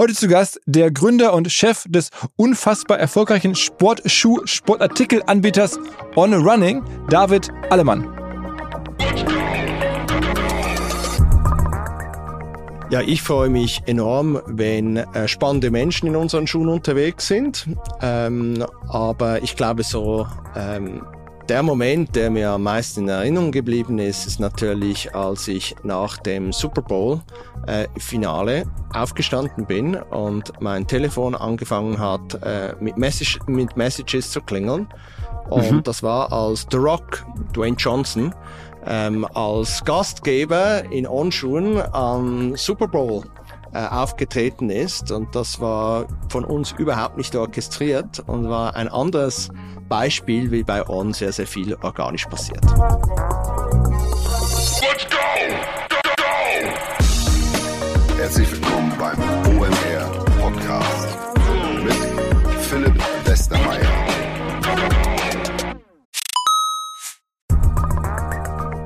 Heute zu Gast der Gründer und Chef des unfassbar erfolgreichen Sportschuh-Sportartikelanbieters On Running, David Allemann. Ja, ich freue mich enorm, wenn äh, spannende Menschen in unseren Schuhen unterwegs sind. Ähm, aber ich glaube so, ähm, der Moment, der mir am meisten in Erinnerung geblieben ist, ist natürlich, als ich nach dem Super Bowl äh, Finale aufgestanden bin und mein Telefon angefangen hat, äh, mit, Message, mit Messages zu klingeln. Und mhm. das war als The Rock, Dwayne Johnson, ähm, als Gastgeber in Onschuhen am Super Bowl äh, aufgetreten ist. Und das war von uns überhaupt nicht orchestriert und war ein anderes Beispiel, wie bei On sehr, sehr viel organisch passiert. Let's go! Go, go! Herzlich willkommen beim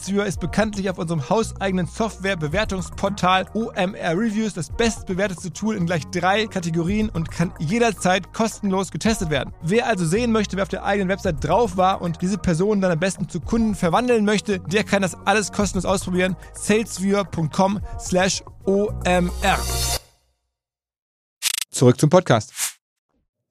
SalesViewer ist bekanntlich auf unserem hauseigenen Software-Bewertungsportal OMR Reviews das bestbewertete Tool in gleich drei Kategorien und kann jederzeit kostenlos getestet werden. Wer also sehen möchte, wer auf der eigenen Website drauf war und diese Person dann am besten zu Kunden verwandeln möchte, der kann das alles kostenlos ausprobieren. salesviewer.com slash OMR. Zurück zum Podcast.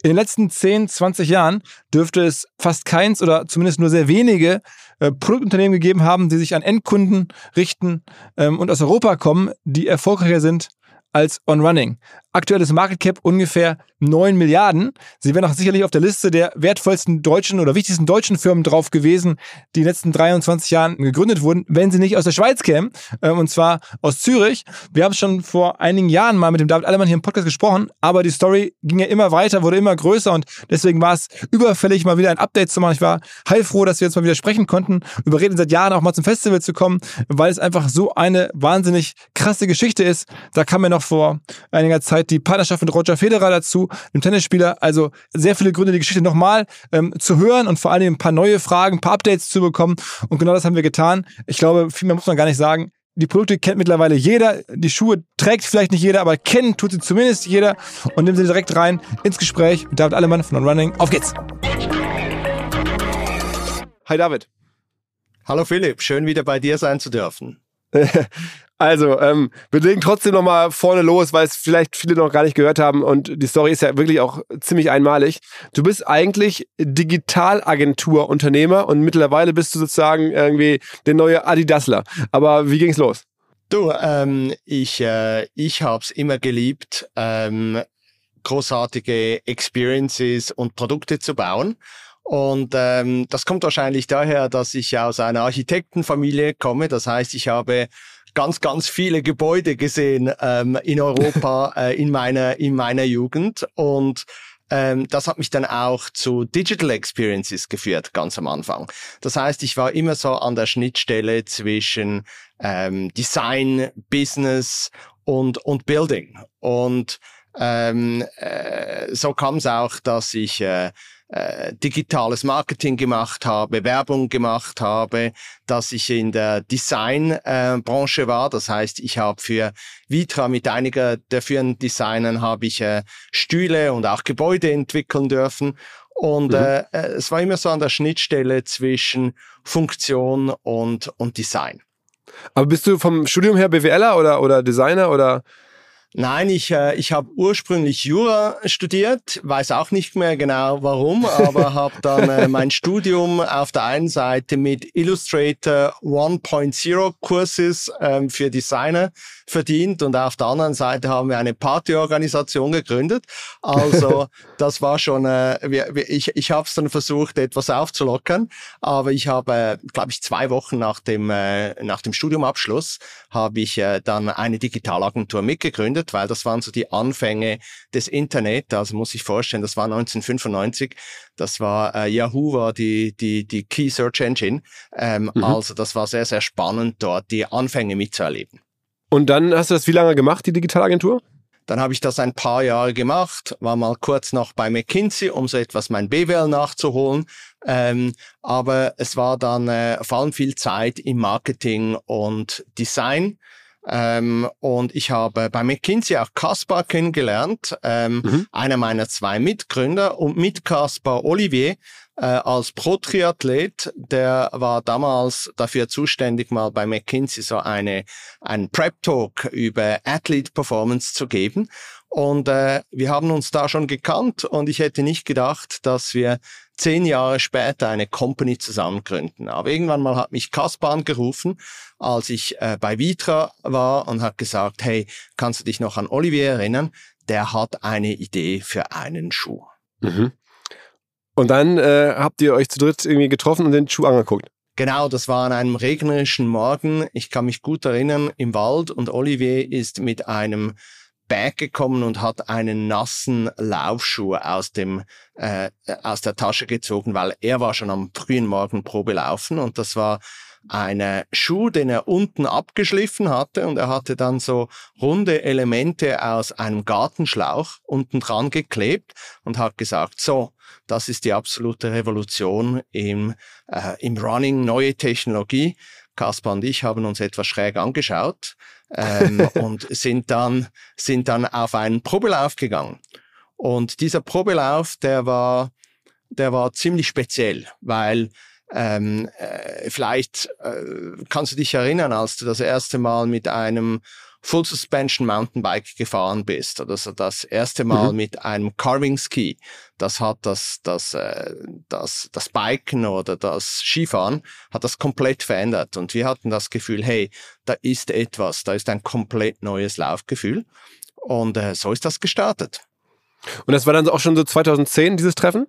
In den letzten 10, 20 Jahren dürfte es fast keins oder zumindest nur sehr wenige äh, Produktunternehmen gegeben haben, die sich an Endkunden richten ähm, und aus Europa kommen, die erfolgreicher sind als On Running. Aktuelles Market Cap ungefähr 9 Milliarden. Sie wären auch sicherlich auf der Liste der wertvollsten deutschen oder wichtigsten deutschen Firmen drauf gewesen, die in den letzten 23 Jahren gegründet wurden, wenn sie nicht aus der Schweiz kämen, äh, und zwar aus Zürich. Wir haben schon vor einigen Jahren mal mit dem David Allemann hier im Podcast gesprochen, aber die Story ging ja immer weiter, wurde immer größer und deswegen war es überfällig, mal wieder ein Update zu machen. Ich war heilfroh, dass wir jetzt mal wieder sprechen konnten, überreden seit Jahren auch mal zum Festival zu kommen, weil es einfach so eine wahnsinnig krasse Geschichte ist. Da kam mir noch vor einiger Zeit die Partnerschaft mit Roger Federer dazu, dem Tennisspieler. Also sehr viele Gründe, die Geschichte nochmal ähm, zu hören und vor allem ein paar neue Fragen, ein paar Updates zu bekommen. Und genau das haben wir getan. Ich glaube, viel mehr muss man gar nicht sagen. Die Produkte kennt mittlerweile jeder. Die Schuhe trägt vielleicht nicht jeder, aber kennen tut sie zumindest jeder. Und nehmen sie direkt rein ins Gespräch mit David Allemann von On Running. Auf geht's! Hi David. Hallo Philipp, schön wieder bei dir sein zu dürfen. Also, ähm, wir legen trotzdem nochmal vorne los, weil es vielleicht viele noch gar nicht gehört haben und die Story ist ja wirklich auch ziemlich einmalig. Du bist eigentlich Digitalagentur-Unternehmer und mittlerweile bist du sozusagen irgendwie der neue Adidasler. Aber wie ging's los? Du, ähm, ich, äh, ich hab's immer geliebt, ähm, großartige Experiences und Produkte zu bauen. Und ähm, das kommt wahrscheinlich daher, dass ich aus einer Architektenfamilie komme. Das heißt, ich habe ganz, ganz viele Gebäude gesehen ähm, in Europa äh, in meiner in meiner Jugend und ähm, das hat mich dann auch zu Digital Experiences geführt, ganz am Anfang. Das heißt, ich war immer so an der Schnittstelle zwischen ähm, Design, Business und, und Building. Und ähm, äh, so kam es auch, dass ich äh, äh, digitales Marketing gemacht habe, Werbung gemacht habe, dass ich in der Designbranche äh, war. Das heißt, ich habe für Vitra mit einiger der führenden Designern habe ich äh, Stühle und auch Gebäude entwickeln dürfen. Und mhm. äh, äh es war immer so an der Schnittstelle zwischen Funktion und, und Design. Aber bist du vom Studium her BWLer oder, oder Designer oder? Nein, ich, äh, ich habe ursprünglich Jura studiert, weiß auch nicht mehr genau warum, aber habe dann äh, mein Studium auf der einen Seite mit Illustrator 1.0 Kurses ähm, für Designer verdient und auf der anderen Seite haben wir eine Partyorganisation gegründet. Also das war schon, äh, wir, ich, ich habe es dann versucht, etwas aufzulockern, aber ich habe, äh, glaube ich, zwei Wochen nach dem, äh, nach dem Studiumabschluss habe ich äh, dann eine Digitalagentur mitgegründet gegründet, weil das waren so die Anfänge des Internet. Also muss ich vorstellen, das war 1995. Das war äh, Yahoo war die die die Key Search Engine. Ähm, mhm. Also das war sehr sehr spannend dort die Anfänge mitzuerleben. Und dann hast du das wie lange gemacht, die Digitalagentur? Dann habe ich das ein paar Jahre gemacht, war mal kurz noch bei McKinsey, um so etwas mein BWL nachzuholen. Ähm, aber es war dann äh, vor allem viel Zeit im Marketing und Design. Ähm, und ich habe bei McKinsey auch Kaspar kennengelernt, ähm, mhm. einer meiner zwei Mitgründer und mit Kaspar Olivier äh, als Pro-Triathlet, der war damals dafür zuständig, mal bei McKinsey so eine, einen Prep-Talk über Athlete Performance zu geben. Und äh, wir haben uns da schon gekannt und ich hätte nicht gedacht, dass wir zehn Jahre später eine Company zusammen gründen. Aber irgendwann mal hat mich Kaspar angerufen, als ich äh, bei Vitra war und hat gesagt, hey, kannst du dich noch an Olivier erinnern? Der hat eine Idee für einen Schuh. Mhm. Und dann äh, habt ihr euch zu dritt irgendwie getroffen und den Schuh angeguckt. Genau, das war an einem regnerischen Morgen. Ich kann mich gut erinnern, im Wald und Olivier ist mit einem gekommen und hat einen nassen Laufschuh aus dem äh, aus der Tasche gezogen, weil er war schon am frühen Morgen Probe laufen und das war eine Schuh, den er unten abgeschliffen hatte und er hatte dann so runde Elemente aus einem Gartenschlauch unten dran geklebt und hat gesagt, so, das ist die absolute Revolution im, äh, im Running, neue Technologie. Kaspar und ich haben uns etwas schräg angeschaut ähm, und sind dann, sind dann auf einen Probelauf gegangen. Und dieser Probelauf, der war, der war ziemlich speziell, weil ähm, äh, vielleicht äh, kannst du dich erinnern, als du das erste Mal mit einem Full Suspension Mountainbike gefahren bist oder so das erste Mal mhm. mit einem Carving Ski, das hat das, das, äh, das, das Biken oder das Skifahren hat das komplett verändert und wir hatten das Gefühl, hey, da ist etwas, da ist ein komplett neues Laufgefühl und äh, so ist das gestartet. Und das war dann auch schon so 2010 dieses Treffen?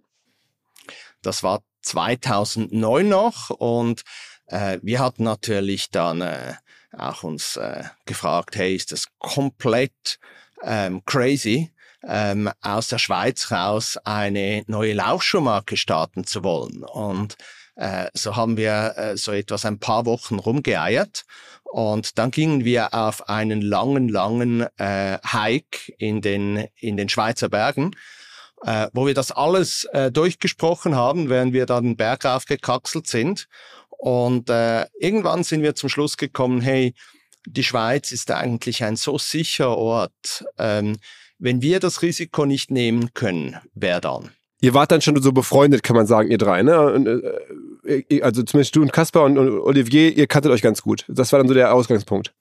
Das war 2009 noch und äh, wir hatten natürlich dann äh, auch uns äh, gefragt, hey, ist das komplett ähm, crazy, ähm, aus der Schweiz raus eine neue Laufschuhmarke starten zu wollen. Und äh, so haben wir äh, so etwas ein paar Wochen rumgeeiert. Und dann gingen wir auf einen langen, langen äh, Hike in den, in den Schweizer Bergen, äh, wo wir das alles äh, durchgesprochen haben, während wir da den Berg aufgekaxelt sind. Und äh, irgendwann sind wir zum Schluss gekommen, hey, die Schweiz ist eigentlich ein so sicherer Ort. Ähm, wenn wir das Risiko nicht nehmen können, wer dann? Ihr wart dann schon so befreundet, kann man sagen, ihr drei, ne? Und, äh, also zumindest du und Kaspar und, und Olivier, ihr kanntet euch ganz gut. Das war dann so der Ausgangspunkt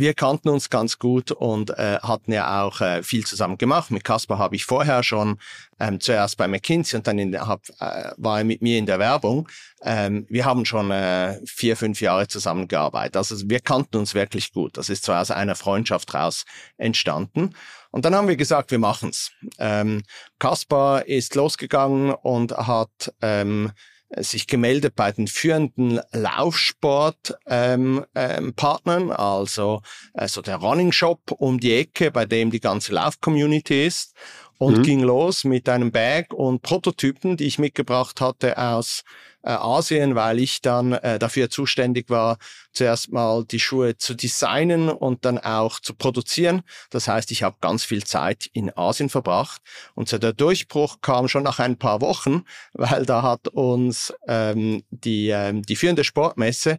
wir kannten uns ganz gut und äh, hatten ja auch äh, viel zusammen gemacht. Mit Caspar habe ich vorher schon ähm, zuerst bei McKinsey und dann in, hab, äh, war er mit mir in der Werbung. Ähm, wir haben schon äh, vier, fünf Jahre zusammengearbeitet. Also wir kannten uns wirklich gut. Das ist zwar aus einer Freundschaft raus entstanden. Und dann haben wir gesagt, wir machen's. Ähm, Kaspar ist losgegangen und hat ähm, sich gemeldet bei den führenden Laufsportpartnern, ähm, ähm, also also der Running Shop um die Ecke, bei dem die ganze Lauf-Community ist und mhm. ging los mit einem Bag und Prototypen, die ich mitgebracht hatte aus äh, Asien, weil ich dann äh, dafür zuständig war, zuerst mal die Schuhe zu designen und dann auch zu produzieren. Das heißt, ich habe ganz viel Zeit in Asien verbracht und so der Durchbruch kam schon nach ein paar Wochen, weil da hat uns ähm, die, ähm, die führende Sportmesse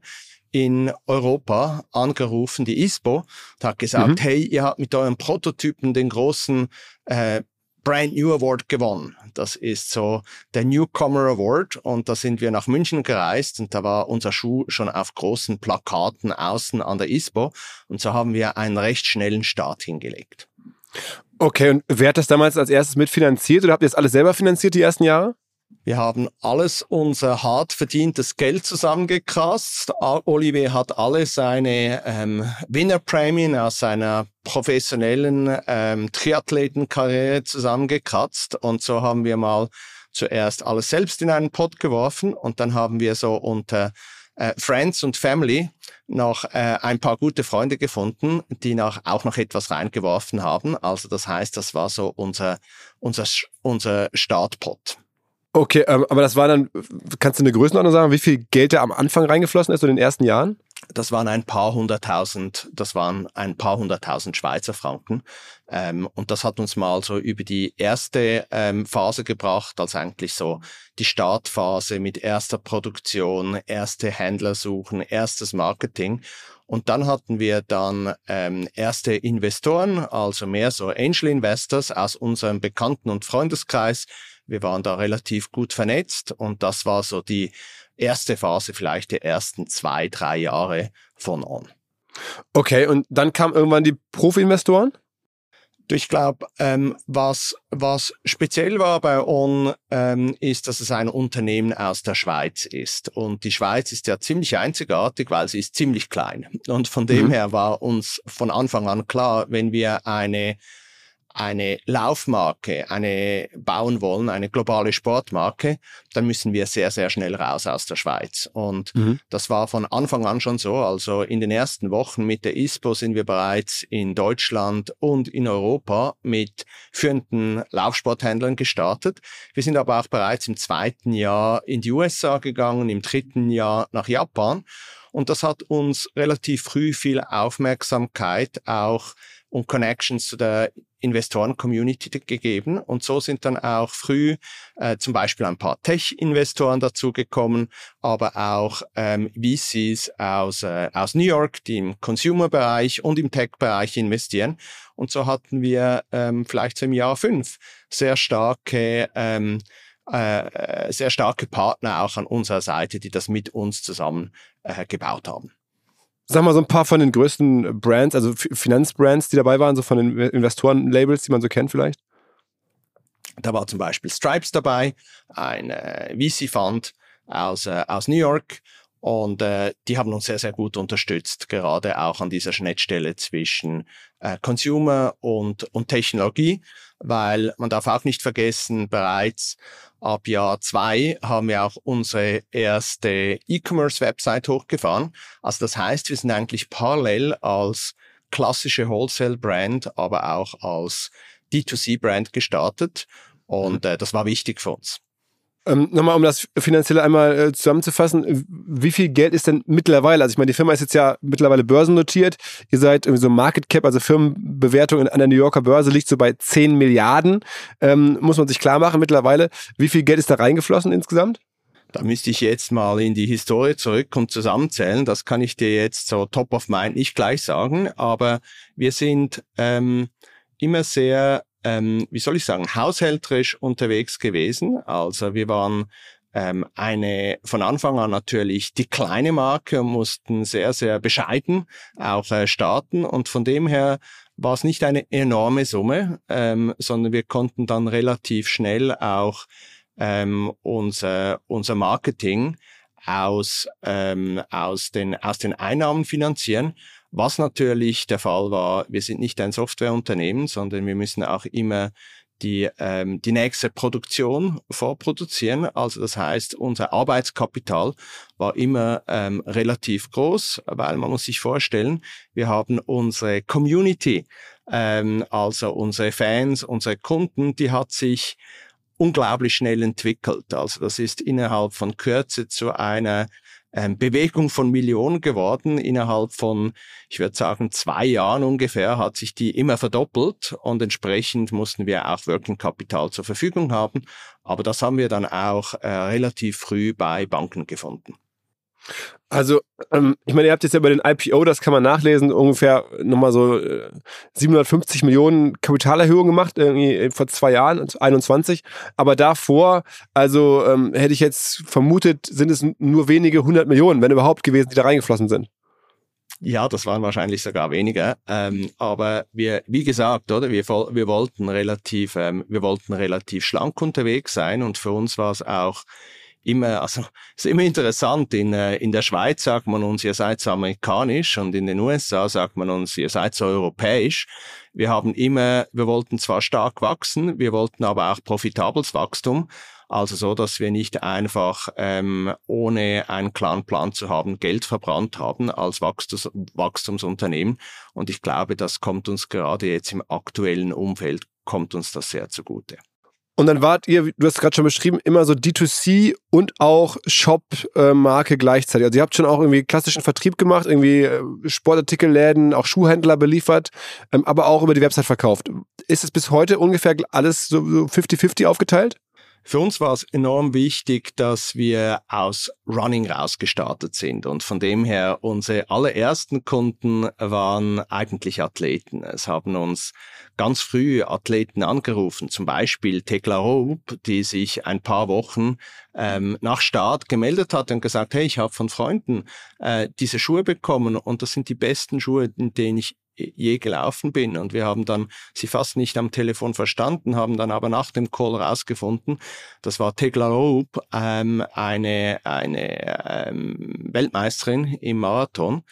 in Europa angerufen, die ISPO, und hat gesagt, mhm. hey, ihr habt mit euren Prototypen den großen äh, Brand New Award gewonnen. Das ist so der Newcomer Award und da sind wir nach München gereist und da war unser Schuh schon auf großen Plakaten außen an der ISPO und so haben wir einen recht schnellen Start hingelegt. Okay, und wer hat das damals als erstes mitfinanziert oder habt ihr das alles selber finanziert die ersten Jahre? Wir haben alles unser hart verdientes Geld zusammengekratzt. Olivier hat alle seine ähm, Winnerprämien aus seiner professionellen ähm, Triathletenkarriere zusammengekratzt. Und so haben wir mal zuerst alles selbst in einen Pot geworfen und dann haben wir so unter äh, Friends und Family noch äh, ein paar gute Freunde gefunden, die noch, auch noch etwas reingeworfen haben. Also das heißt, das war so unser, unser, unser Startpot. Okay, ähm, aber das war dann, kannst du eine Größenordnung sagen, wie viel Geld da am Anfang reingeflossen ist, so in den ersten Jahren? Das waren ein paar hunderttausend, das waren ein paar hunderttausend Schweizer Franken. Ähm, und das hat uns mal so über die erste ähm, Phase gebracht, also eigentlich so die Startphase mit erster Produktion, erste Händler suchen, erstes Marketing. Und dann hatten wir dann ähm, erste Investoren, also mehr so Angel Investors aus unserem Bekannten- und Freundeskreis, wir waren da relativ gut vernetzt und das war so die erste Phase vielleicht der ersten zwei, drei Jahre von On. Okay, und dann kamen irgendwann die Profi-Investoren? Ich glaube, ähm, was, was speziell war bei On, ähm, ist, dass es ein Unternehmen aus der Schweiz ist. Und die Schweiz ist ja ziemlich einzigartig, weil sie ist ziemlich klein. Und von dem mhm. her war uns von Anfang an klar, wenn wir eine eine Laufmarke, eine bauen wollen, eine globale Sportmarke, dann müssen wir sehr, sehr schnell raus aus der Schweiz. Und mhm. das war von Anfang an schon so. Also in den ersten Wochen mit der ISPO sind wir bereits in Deutschland und in Europa mit führenden Laufsporthändlern gestartet. Wir sind aber auch bereits im zweiten Jahr in die USA gegangen, im dritten Jahr nach Japan. Und das hat uns relativ früh viel Aufmerksamkeit auch und Connections zu der Investoren-Community gegeben. Und so sind dann auch früh äh, zum Beispiel ein paar Tech-Investoren dazugekommen, aber auch ähm, VCs aus, äh, aus New York, die im Consumer-Bereich und im Tech-Bereich investieren. Und so hatten wir ähm, vielleicht so im Jahr fünf sehr starke ähm, äh, sehr starke Partner auch an unserer Seite, die das mit uns zusammen äh, gebaut haben. Sag mal so ein paar von den größten Brands, also Finanzbrands, die dabei waren, so von den Investoren-Labels, die man so kennt vielleicht? Da war zum Beispiel Stripes dabei, ein äh, VC-Fund aus, äh, aus New York. Und äh, die haben uns sehr, sehr gut unterstützt, gerade auch an dieser Schnittstelle zwischen äh, Consumer und, und Technologie, weil man darf auch nicht vergessen, bereits ab Jahr zwei haben wir auch unsere erste E-Commerce-Website hochgefahren. Also das heißt, wir sind eigentlich parallel als klassische Wholesale-Brand, aber auch als D2C-Brand gestartet. Und mhm. äh, das war wichtig für uns. Ähm, Nochmal, um das finanzielle einmal äh, zusammenzufassen, wie viel Geld ist denn mittlerweile? Also ich meine, die Firma ist jetzt ja mittlerweile börsennotiert. Ihr seid irgendwie so Market Cap, also Firmenbewertung an der New Yorker Börse liegt so bei 10 Milliarden. Ähm, muss man sich klar machen mittlerweile. Wie viel Geld ist da reingeflossen insgesamt? Da müsste ich jetzt mal in die Historie zurück und zusammenzählen. Das kann ich dir jetzt so top of mind nicht gleich sagen. Aber wir sind ähm, immer sehr ähm, wie soll ich sagen, haushälterisch unterwegs gewesen. Also wir waren ähm, eine von Anfang an natürlich die kleine Marke und mussten sehr, sehr bescheiden auch äh, starten. Und von dem her war es nicht eine enorme Summe, ähm, sondern wir konnten dann relativ schnell auch ähm, unser, unser Marketing aus, ähm, aus, den, aus den Einnahmen finanzieren. Was natürlich der Fall war, wir sind nicht ein Softwareunternehmen, sondern wir müssen auch immer die, ähm, die nächste Produktion vorproduzieren. Also das heißt, unser Arbeitskapital war immer ähm, relativ groß, weil man muss sich vorstellen, wir haben unsere Community, ähm, also unsere Fans, unsere Kunden, die hat sich unglaublich schnell entwickelt. Also das ist innerhalb von Kürze zu einer Bewegung von Millionen geworden. Innerhalb von, ich würde sagen, zwei Jahren ungefähr hat sich die immer verdoppelt und entsprechend mussten wir auch Working Capital zur Verfügung haben. Aber das haben wir dann auch äh, relativ früh bei Banken gefunden. Also, ähm, ich meine, ihr habt jetzt ja bei den IPO, das kann man nachlesen, ungefähr nochmal so äh, 750 Millionen Kapitalerhöhung gemacht, irgendwie vor zwei Jahren, 21. Aber davor, also ähm, hätte ich jetzt vermutet, sind es nur wenige hundert Millionen, wenn überhaupt gewesen, die da reingeflossen sind. Ja, das waren wahrscheinlich sogar weniger. Ähm, aber wir, wie gesagt, oder wir, wir wollten relativ, ähm, wir wollten relativ schlank unterwegs sein und für uns war es auch immer, also ist immer interessant. In, äh, in der Schweiz sagt man uns, ihr seid amerikanisch und in den USA sagt man uns, ihr seid so europäisch. Wir haben immer, wir wollten zwar stark wachsen, wir wollten aber auch profitables Wachstum. Also so, dass wir nicht einfach ähm, ohne einen klaren Plan zu haben Geld verbrannt haben als Wachstums Wachstumsunternehmen. Und ich glaube, das kommt uns gerade jetzt im aktuellen Umfeld, kommt uns das sehr zugute. Und dann wart ihr, du hast gerade schon beschrieben, immer so D2C und auch Shop-Marke gleichzeitig. Also ihr habt schon auch irgendwie klassischen Vertrieb gemacht, irgendwie äh, Sportartikelläden, auch Schuhhändler beliefert, ähm, aber auch über die Website verkauft. Ist es bis heute ungefähr alles so 50-50 aufgeteilt? Für uns war es enorm wichtig, dass wir aus Running rausgestartet sind und von dem her unsere allerersten Kunden waren eigentlich Athleten. Es haben uns ganz früh Athleten angerufen, zum Beispiel Tekla Roop, die sich ein paar Wochen ähm, nach Start gemeldet hat und gesagt, hey, ich habe von Freunden äh, diese Schuhe bekommen und das sind die besten Schuhe, in denen ich je gelaufen bin. Und wir haben dann sie fast nicht am Telefon verstanden, haben dann aber nach dem Call rausgefunden, das war Tegla Roop, ähm, eine, eine ähm, Weltmeisterin im Marathon.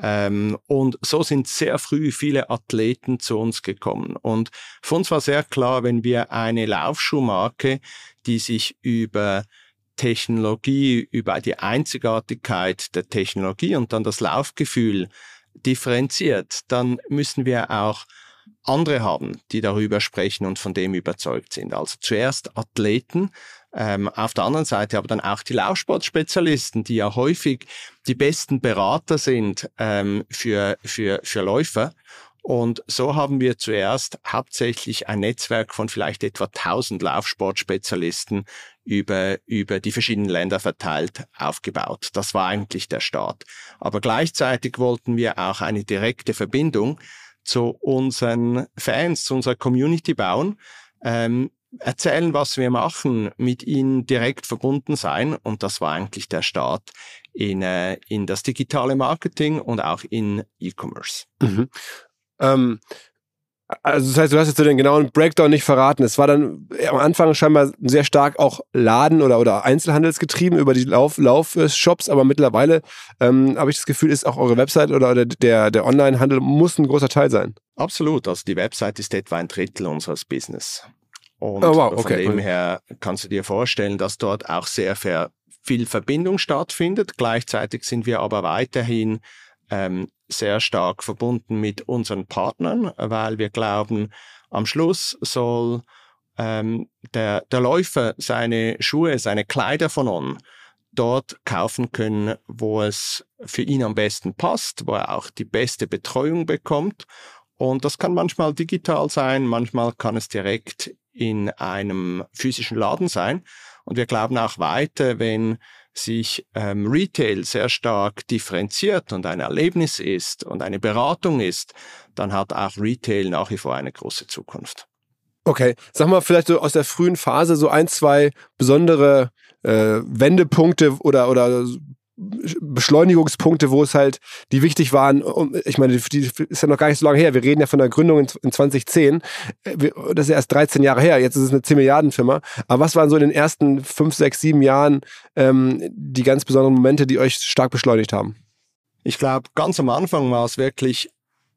Ähm, und so sind sehr früh viele Athleten zu uns gekommen. Und für uns war sehr klar, wenn wir eine Laufschuhmarke, die sich über Technologie, über die Einzigartigkeit der Technologie und dann das Laufgefühl differenziert, dann müssen wir auch andere haben, die darüber sprechen und von dem überzeugt sind. Also zuerst Athleten, ähm, auf der anderen Seite aber dann auch die Laufsportspezialisten, die ja häufig die besten Berater sind ähm, für, für, für Läufer. Und so haben wir zuerst hauptsächlich ein Netzwerk von vielleicht etwa 1000 Laufsportspezialisten über, über die verschiedenen Länder verteilt aufgebaut. Das war eigentlich der Start. Aber gleichzeitig wollten wir auch eine direkte Verbindung zu unseren Fans, zu unserer Community bauen, ähm, erzählen, was wir machen, mit ihnen direkt verbunden sein. Und das war eigentlich der Start in, äh, in das digitale Marketing und auch in E-Commerce. Mhm. Ähm, also das heißt, du hast jetzt so den genauen Breakdown nicht verraten. Es war dann am Anfang scheinbar sehr stark auch Laden oder, oder Einzelhandelsgetrieben über die Lauf, Laufshops, aber mittlerweile ähm, habe ich das Gefühl, ist auch eure Website oder, oder der, der Onlinehandel muss ein großer Teil sein. Absolut. Also die Website ist etwa ein Drittel unseres Business. Und oh, wow. okay. von dem her kannst du dir vorstellen, dass dort auch sehr viel Verbindung stattfindet. Gleichzeitig sind wir aber weiterhin ähm, sehr stark verbunden mit unseren Partnern, weil wir glauben, am Schluss soll ähm, der, der Läufer seine Schuhe, seine Kleider von On dort kaufen können, wo es für ihn am besten passt, wo er auch die beste Betreuung bekommt. Und das kann manchmal digital sein, manchmal kann es direkt in einem physischen Laden sein. Und wir glauben auch weiter, wenn sich ähm, Retail sehr stark differenziert und ein Erlebnis ist und eine Beratung ist, dann hat auch Retail nach wie vor eine große Zukunft. Okay, sag mal vielleicht so aus der frühen Phase so ein, zwei besondere äh, Wendepunkte oder, oder Beschleunigungspunkte, wo es halt, die wichtig waren. Ich meine, die ist ja noch gar nicht so lange her. Wir reden ja von der Gründung in 2010. Das ist ja erst 13 Jahre her. Jetzt ist es eine 10 Milliarden Firma. Aber was waren so in den ersten 5, 6, 7 Jahren ähm, die ganz besonderen Momente, die euch stark beschleunigt haben? Ich glaube, ganz am Anfang war es wirklich,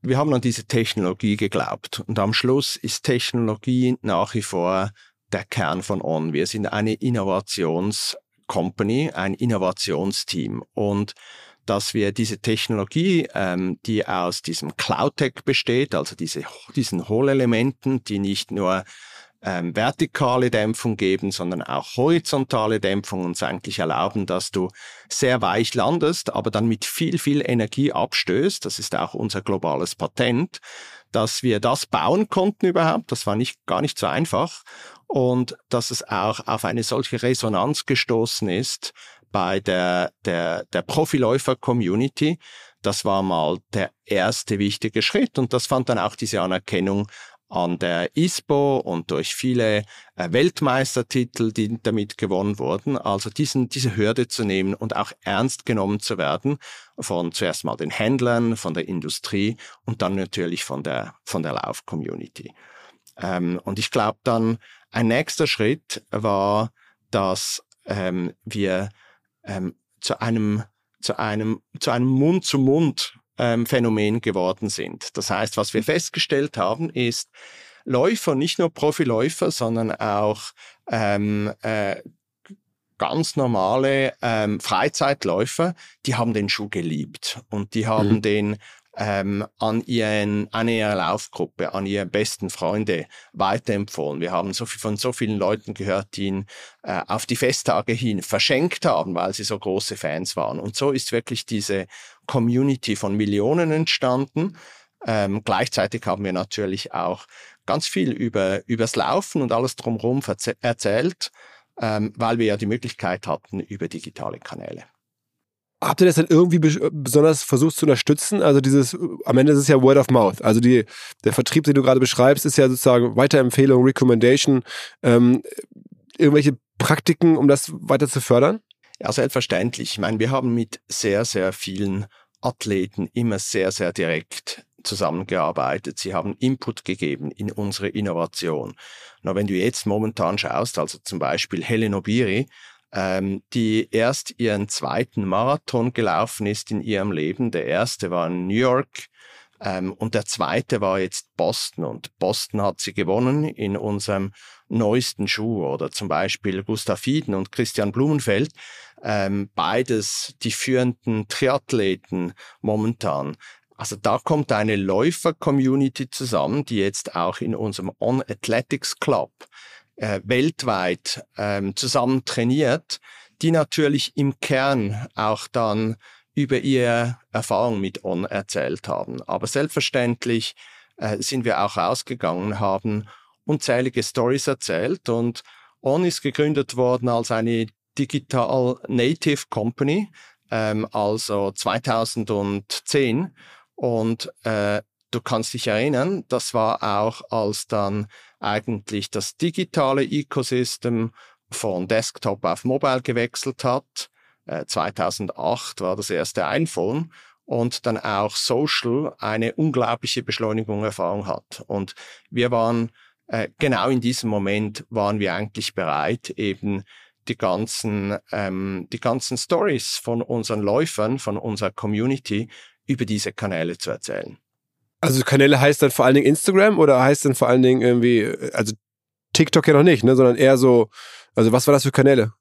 wir haben an diese Technologie geglaubt. Und am Schluss ist Technologie nach wie vor der Kern von On. Wir sind eine Innovations- Company, ein Innovationsteam. Und dass wir diese Technologie, ähm, die aus diesem Cloud-Tech besteht, also diese, diesen Hohlelementen, die nicht nur ähm, vertikale Dämpfung geben, sondern auch horizontale Dämpfung uns eigentlich erlauben, dass du sehr weich landest, aber dann mit viel, viel Energie abstößt. Das ist auch unser globales Patent, dass wir das bauen konnten überhaupt. Das war nicht, gar nicht so einfach und dass es auch auf eine solche Resonanz gestoßen ist bei der, der, der Profiläufer-Community. Das war mal der erste wichtige Schritt und das fand dann auch diese Anerkennung an der ISPO und durch viele äh, Weltmeistertitel, die damit gewonnen wurden. Also diesen, diese Hürde zu nehmen und auch ernst genommen zu werden von zuerst mal den Händlern, von der Industrie und dann natürlich von der, von der Lauf-Community. Ähm, und ich glaube dann, ein nächster Schritt war, dass ähm, wir ähm, zu einem zu einem zu einem Mund zu Mund Phänomen geworden sind. Das heißt, was wir mhm. festgestellt haben, ist, Läufer, nicht nur Profiläufer, sondern auch ähm, äh, ganz normale ähm, Freizeitläufer, die haben den Schuh geliebt und die haben mhm. den ähm, an, ihren, an ihre Laufgruppe, an ihre besten Freunde weiterempfohlen. Wir haben so viel, von so vielen Leuten gehört, die ihn äh, auf die Festtage hin verschenkt haben, weil sie so große Fans waren. Und so ist wirklich diese Community von Millionen entstanden. Ähm, gleichzeitig haben wir natürlich auch ganz viel über übers Laufen und alles drumherum erzählt, ähm, weil wir ja die Möglichkeit hatten über digitale Kanäle. Habt ihr das dann irgendwie besonders versucht zu unterstützen? Also dieses, am Ende ist es ja Word of Mouth. Also die, der Vertrieb, den du gerade beschreibst, ist ja sozusagen Weiterempfehlung, Recommendation, ähm, irgendwelche Praktiken, um das weiter zu fördern? Ja, selbstverständlich. Ich meine, wir haben mit sehr, sehr vielen Athleten immer sehr, sehr direkt zusammengearbeitet. Sie haben Input gegeben in unsere Innovation. Na, wenn du jetzt momentan schaust, also zum Beispiel Helen Obiri, ähm, die erst ihren zweiten Marathon gelaufen ist in ihrem Leben. Der erste war in New York ähm, und der zweite war jetzt Boston. Und Boston hat sie gewonnen in unserem neuesten Schuh oder zum Beispiel Gustav Iden und Christian Blumenfeld. Ähm, beides die führenden Triathleten momentan. Also da kommt eine Läufer-Community zusammen, die jetzt auch in unserem On Athletics Club äh, weltweit ähm, zusammen trainiert, die natürlich im Kern auch dann über ihre Erfahrung mit On erzählt haben. Aber selbstverständlich äh, sind wir auch rausgegangen, haben unzählige Stories erzählt und On ist gegründet worden als eine Digital Native Company, ähm, also 2010 und äh, du kannst dich erinnern, das war auch als dann eigentlich das digitale Ecosystem von Desktop auf Mobile gewechselt hat. Äh, 2008 war das erste iPhone und dann auch Social eine unglaubliche Beschleunigung Erfahrung hat. Und wir waren äh, genau in diesem Moment waren wir eigentlich bereit, eben die ganzen, ähm, die ganzen Stories von unseren Läufern, von unserer Community über diese Kanäle zu erzählen. Also Kanäle heißt dann vor allen Dingen Instagram oder heißt dann vor allen Dingen irgendwie, also TikTok ja noch nicht, ne, sondern eher so, also was war das für Kanäle?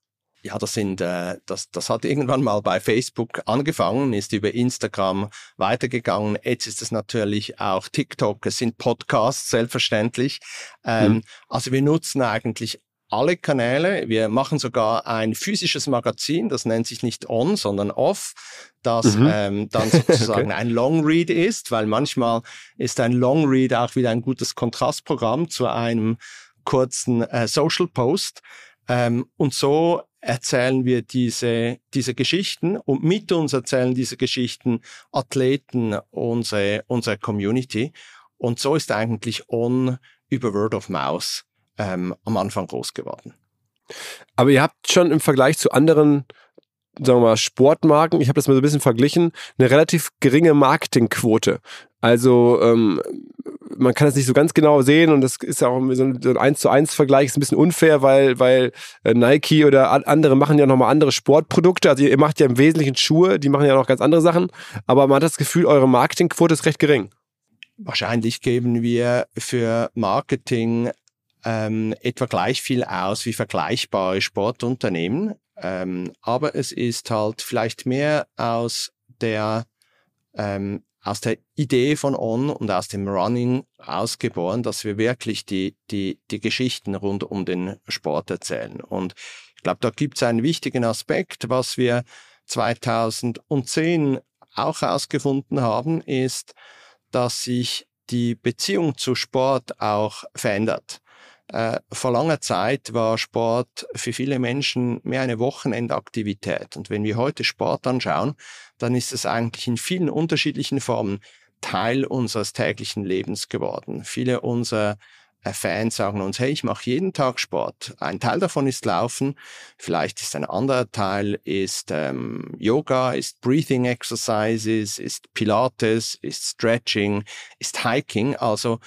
Ja, das sind, äh, das, das hat irgendwann mal bei Facebook angefangen, ist über Instagram weitergegangen. Jetzt ist es natürlich auch TikTok, es sind Podcasts, selbstverständlich. Ähm, mhm. Also wir nutzen eigentlich alle Kanäle. Wir machen sogar ein physisches Magazin, das nennt sich nicht On, sondern Off, das mhm. ähm, dann sozusagen okay. ein Long Read ist, weil manchmal ist ein Long Read auch wieder ein gutes Kontrastprogramm zu einem kurzen äh, Social Post. Ähm, und so erzählen wir diese, diese Geschichten und mit uns erzählen diese Geschichten Athleten, unsere, unsere Community. Und so ist eigentlich On über Word of Mouth ähm, am Anfang groß geworden. Aber ihr habt schon im Vergleich zu anderen sagen wir mal, Sportmarken, ich habe das mal so ein bisschen verglichen, eine relativ geringe Marketingquote. Also ähm, man kann das nicht so ganz genau sehen und das ist ja auch so ein, so ein 1 zu 1 Vergleich, ist ein bisschen unfair, weil, weil äh, Nike oder andere machen ja nochmal andere Sportprodukte. Also ihr macht ja im Wesentlichen Schuhe, die machen ja noch ganz andere Sachen, aber man hat das Gefühl, eure Marketingquote ist recht gering. Wahrscheinlich geben wir für Marketing ähm, etwa gleich viel aus wie vergleichbare Sportunternehmen. Ähm, aber es ist halt vielleicht mehr aus der, ähm, aus der Idee von On und aus dem Running ausgeboren, dass wir wirklich die, die, die Geschichten rund um den Sport erzählen. Und ich glaube, da gibt es einen wichtigen Aspekt, was wir 2010 auch herausgefunden haben, ist, dass sich die Beziehung zu Sport auch verändert. Äh, vor langer Zeit war Sport für viele Menschen mehr eine Wochenendaktivität. Und wenn wir heute Sport anschauen, dann ist es eigentlich in vielen unterschiedlichen Formen Teil unseres täglichen Lebens geworden. Viele unserer äh, Fans sagen uns, hey, ich mache jeden Tag Sport. Ein Teil davon ist Laufen, vielleicht ist ein anderer Teil ist ähm, Yoga, ist Breathing Exercises, ist Pilates, ist Stretching, ist Hiking. Also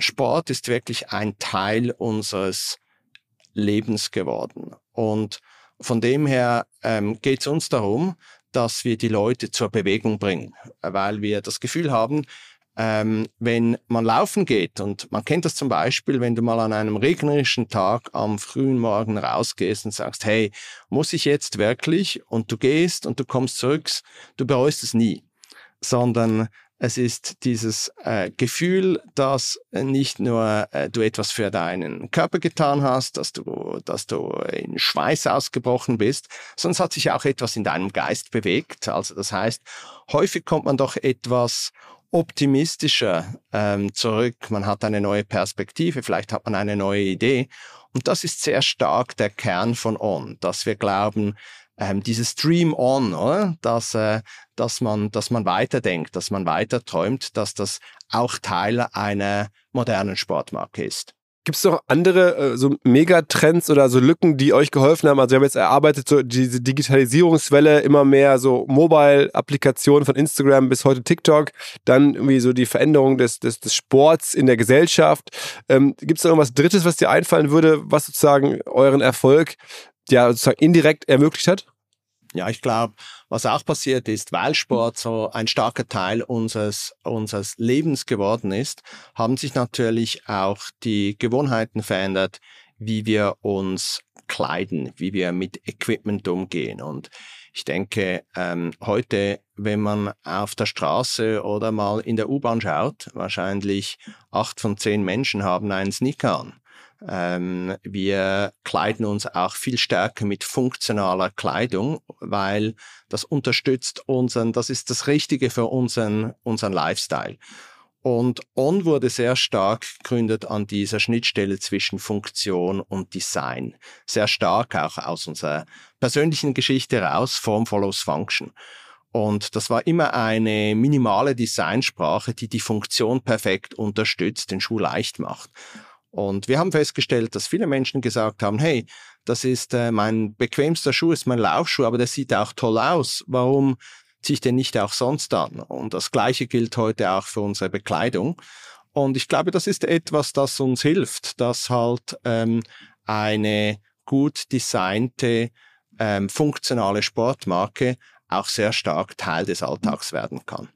Sport ist wirklich ein Teil unseres Lebens geworden. Und von dem her ähm, geht es uns darum, dass wir die Leute zur Bewegung bringen, weil wir das Gefühl haben, ähm, wenn man laufen geht, und man kennt das zum Beispiel, wenn du mal an einem regnerischen Tag am frühen Morgen rausgehst und sagst, hey, muss ich jetzt wirklich? Und du gehst und du kommst zurück, du bereust es nie, sondern es ist dieses äh, Gefühl, dass nicht nur äh, du etwas für deinen Körper getan hast, dass du, dass du in Schweiß ausgebrochen bist, sondern es hat sich auch etwas in deinem Geist bewegt. Also das heißt, häufig kommt man doch etwas optimistischer ähm, zurück. Man hat eine neue Perspektive, vielleicht hat man eine neue Idee. Und das ist sehr stark der Kern von On, dass wir glauben, ähm, dieses Dream On, oder? Dass, äh, dass, man, dass man weiterdenkt, dass man weiter träumt, dass das auch Teil einer modernen Sportmarke ist. Gibt es noch andere äh, so Megatrends oder so Lücken, die euch geholfen haben? Also wir haben jetzt erarbeitet, so diese Digitalisierungswelle, immer mehr so Mobile-Applikationen von Instagram bis heute TikTok, dann irgendwie so die Veränderung des, des, des Sports in der Gesellschaft. Ähm, Gibt es noch irgendwas Drittes, was dir einfallen würde, was sozusagen euren Erfolg ja sozusagen indirekt ermöglicht hat? Ja, ich glaube, was auch passiert ist, weil Sport so ein starker Teil unseres, unseres Lebens geworden ist, haben sich natürlich auch die Gewohnheiten verändert, wie wir uns kleiden, wie wir mit Equipment umgehen. Und ich denke, ähm, heute, wenn man auf der Straße oder mal in der U-Bahn schaut, wahrscheinlich acht von zehn Menschen haben einen Sneaker an. Ähm, wir kleiden uns auch viel stärker mit funktionaler Kleidung, weil das unterstützt unseren, das ist das Richtige für unseren, unseren Lifestyle. Und On wurde sehr stark gegründet an dieser Schnittstelle zwischen Funktion und Design. Sehr stark auch aus unserer persönlichen Geschichte raus, Form follows Function. Und das war immer eine minimale Designsprache, die die Funktion perfekt unterstützt, den Schuh leicht macht. Und wir haben festgestellt, dass viele Menschen gesagt haben, hey, das ist äh, mein bequemster Schuh, ist mein Laufschuh, aber der sieht auch toll aus. Warum ziehe ich den nicht auch sonst an? Und das Gleiche gilt heute auch für unsere Bekleidung. Und ich glaube, das ist etwas, das uns hilft, dass halt ähm, eine gut designte, ähm, funktionale Sportmarke auch sehr stark Teil des Alltags werden kann.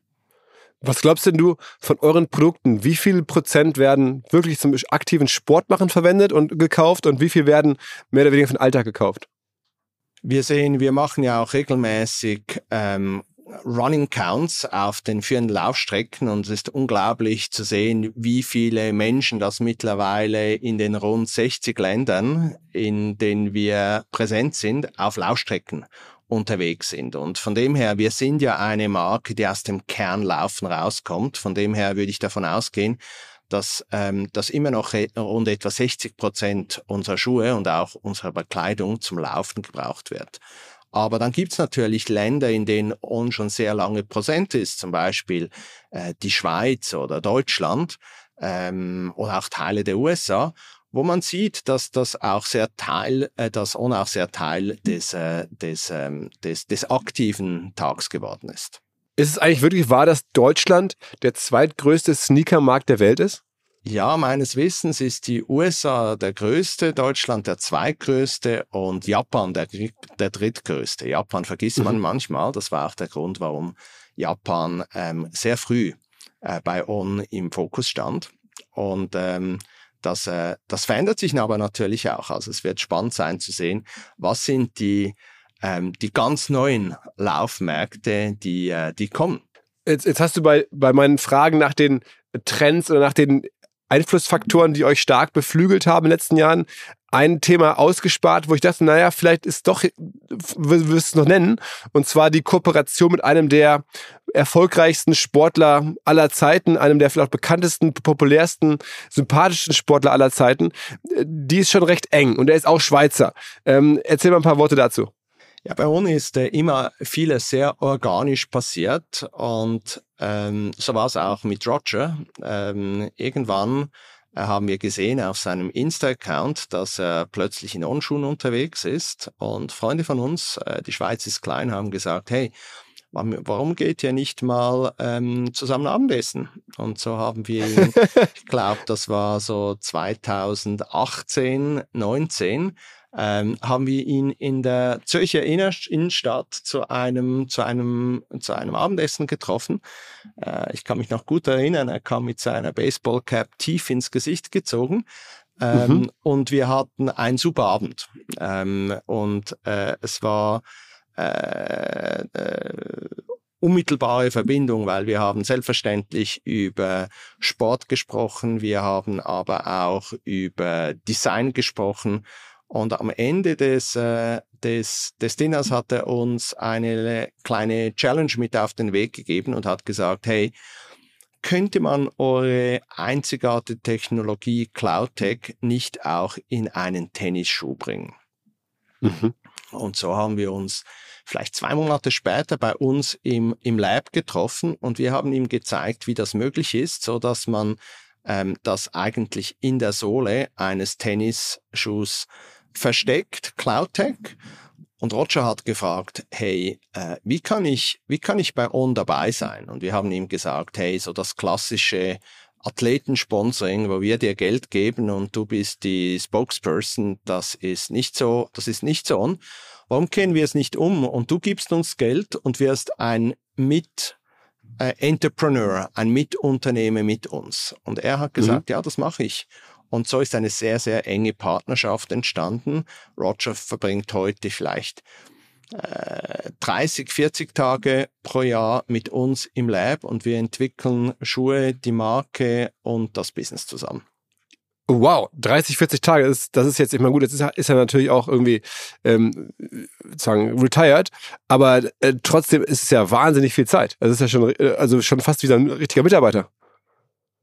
Was glaubst denn du von euren Produkten? Wie viel Prozent werden wirklich zum aktiven Sportmachen verwendet und gekauft und wie viel werden mehr oder weniger für den Alltag gekauft? Wir sehen, wir machen ja auch regelmäßig ähm, Running Counts auf den führenden Laufstrecken und es ist unglaublich zu sehen, wie viele Menschen das mittlerweile in den rund 60 Ländern, in denen wir präsent sind, auf Laufstrecken unterwegs sind. Und von dem her, wir sind ja eine Marke, die aus dem Kernlaufen rauskommt. Von dem her würde ich davon ausgehen, dass, ähm, dass immer noch rund etwa 60 Prozent unserer Schuhe und auch unserer Bekleidung zum Laufen gebraucht wird. Aber dann gibt's natürlich Länder, in denen On schon sehr lange präsent ist, zum Beispiel äh, die Schweiz oder Deutschland ähm, oder auch Teile der USA wo man sieht, dass das auch sehr Teil, äh, dass On auch sehr Teil des, äh, des, ähm, des, des aktiven Tags geworden ist. Ist es eigentlich wirklich wahr, dass Deutschland der zweitgrößte Sneakermarkt der Welt ist? Ja, meines Wissens ist die USA der größte, Deutschland der zweitgrößte und Japan der, der drittgrößte. Japan vergisst man mhm. manchmal. Das war auch der Grund, warum Japan ähm, sehr früh äh, bei On im Fokus stand. Und ähm, das, äh, das verändert sich aber natürlich auch. Also es wird spannend sein zu sehen, was sind die, ähm, die ganz neuen Laufmärkte, die, äh, die kommen. Jetzt, jetzt hast du bei, bei meinen Fragen nach den Trends oder nach den Einflussfaktoren, die euch stark beflügelt haben in den letzten Jahren, ein Thema ausgespart, wo ich dachte, naja, vielleicht ist doch, wirst du es noch nennen, und zwar die Kooperation mit einem der erfolgreichsten Sportler aller Zeiten, einem der vielleicht bekanntesten, populärsten, sympathischsten Sportler aller Zeiten. Die ist schon recht eng und er ist auch Schweizer. Ähm, erzähl mal ein paar Worte dazu. Ja, bei uns ist äh, immer vieles sehr organisch passiert und ähm, so war es auch mit Roger. Ähm, irgendwann äh, haben wir gesehen auf seinem Insta-Account, dass er plötzlich in Onschuhen unterwegs ist und Freunde von uns, äh, die Schweiz ist klein, haben gesagt, hey, warum geht ihr nicht mal ähm, zusammen Abendessen? Und so haben wir ihn, ich glaube, das war so 2018, 19, ähm, haben wir ihn in der Zürcher Innenstadt zu einem, zu einem, zu einem Abendessen getroffen. Äh, ich kann mich noch gut erinnern, er kam mit seiner Baseballcap tief ins Gesicht gezogen. Ähm, mhm. Und wir hatten einen super Abend. Ähm, und äh, es war äh, äh, unmittelbare Verbindung, weil wir haben selbstverständlich über Sport gesprochen, wir haben aber auch über Design gesprochen und am Ende des, äh, des, des Dinners hat er uns eine kleine Challenge mit auf den Weg gegeben und hat gesagt, hey, könnte man eure einzigartige Technologie CloudTech nicht auch in einen Tennisschuh bringen? Mhm. Und so haben wir uns vielleicht zwei Monate später bei uns im, im Lab getroffen und wir haben ihm gezeigt, wie das möglich ist, so dass man ähm, das eigentlich in der Sohle eines Tennisschuhs versteckt, CloudTech. Und Roger hat gefragt, hey, äh, wie kann ich, wie kann ich bei On dabei sein? Und wir haben ihm gesagt, hey, so das klassische Athletensponsoring, wo wir dir Geld geben und du bist die Spokesperson, das ist nicht so, das ist nicht so on. Warum kennen wir es nicht um und du gibst uns Geld und wirst ein Mit äh, Entrepreneur, ein Mitunternehmer mit uns? Und er hat gesagt, mhm. ja, das mache ich. Und so ist eine sehr, sehr enge Partnerschaft entstanden. Roger verbringt heute vielleicht 30, 40 Tage pro Jahr mit uns im Lab und wir entwickeln Schuhe, die Marke und das Business zusammen. Wow, 30, 40 Tage, ist, das ist jetzt, ich meine, gut, jetzt ist, ist er natürlich auch irgendwie ähm, sagen retired, aber äh, trotzdem ist es ja wahnsinnig viel Zeit. Das ist ja schon, äh, also schon fast wie ein richtiger Mitarbeiter.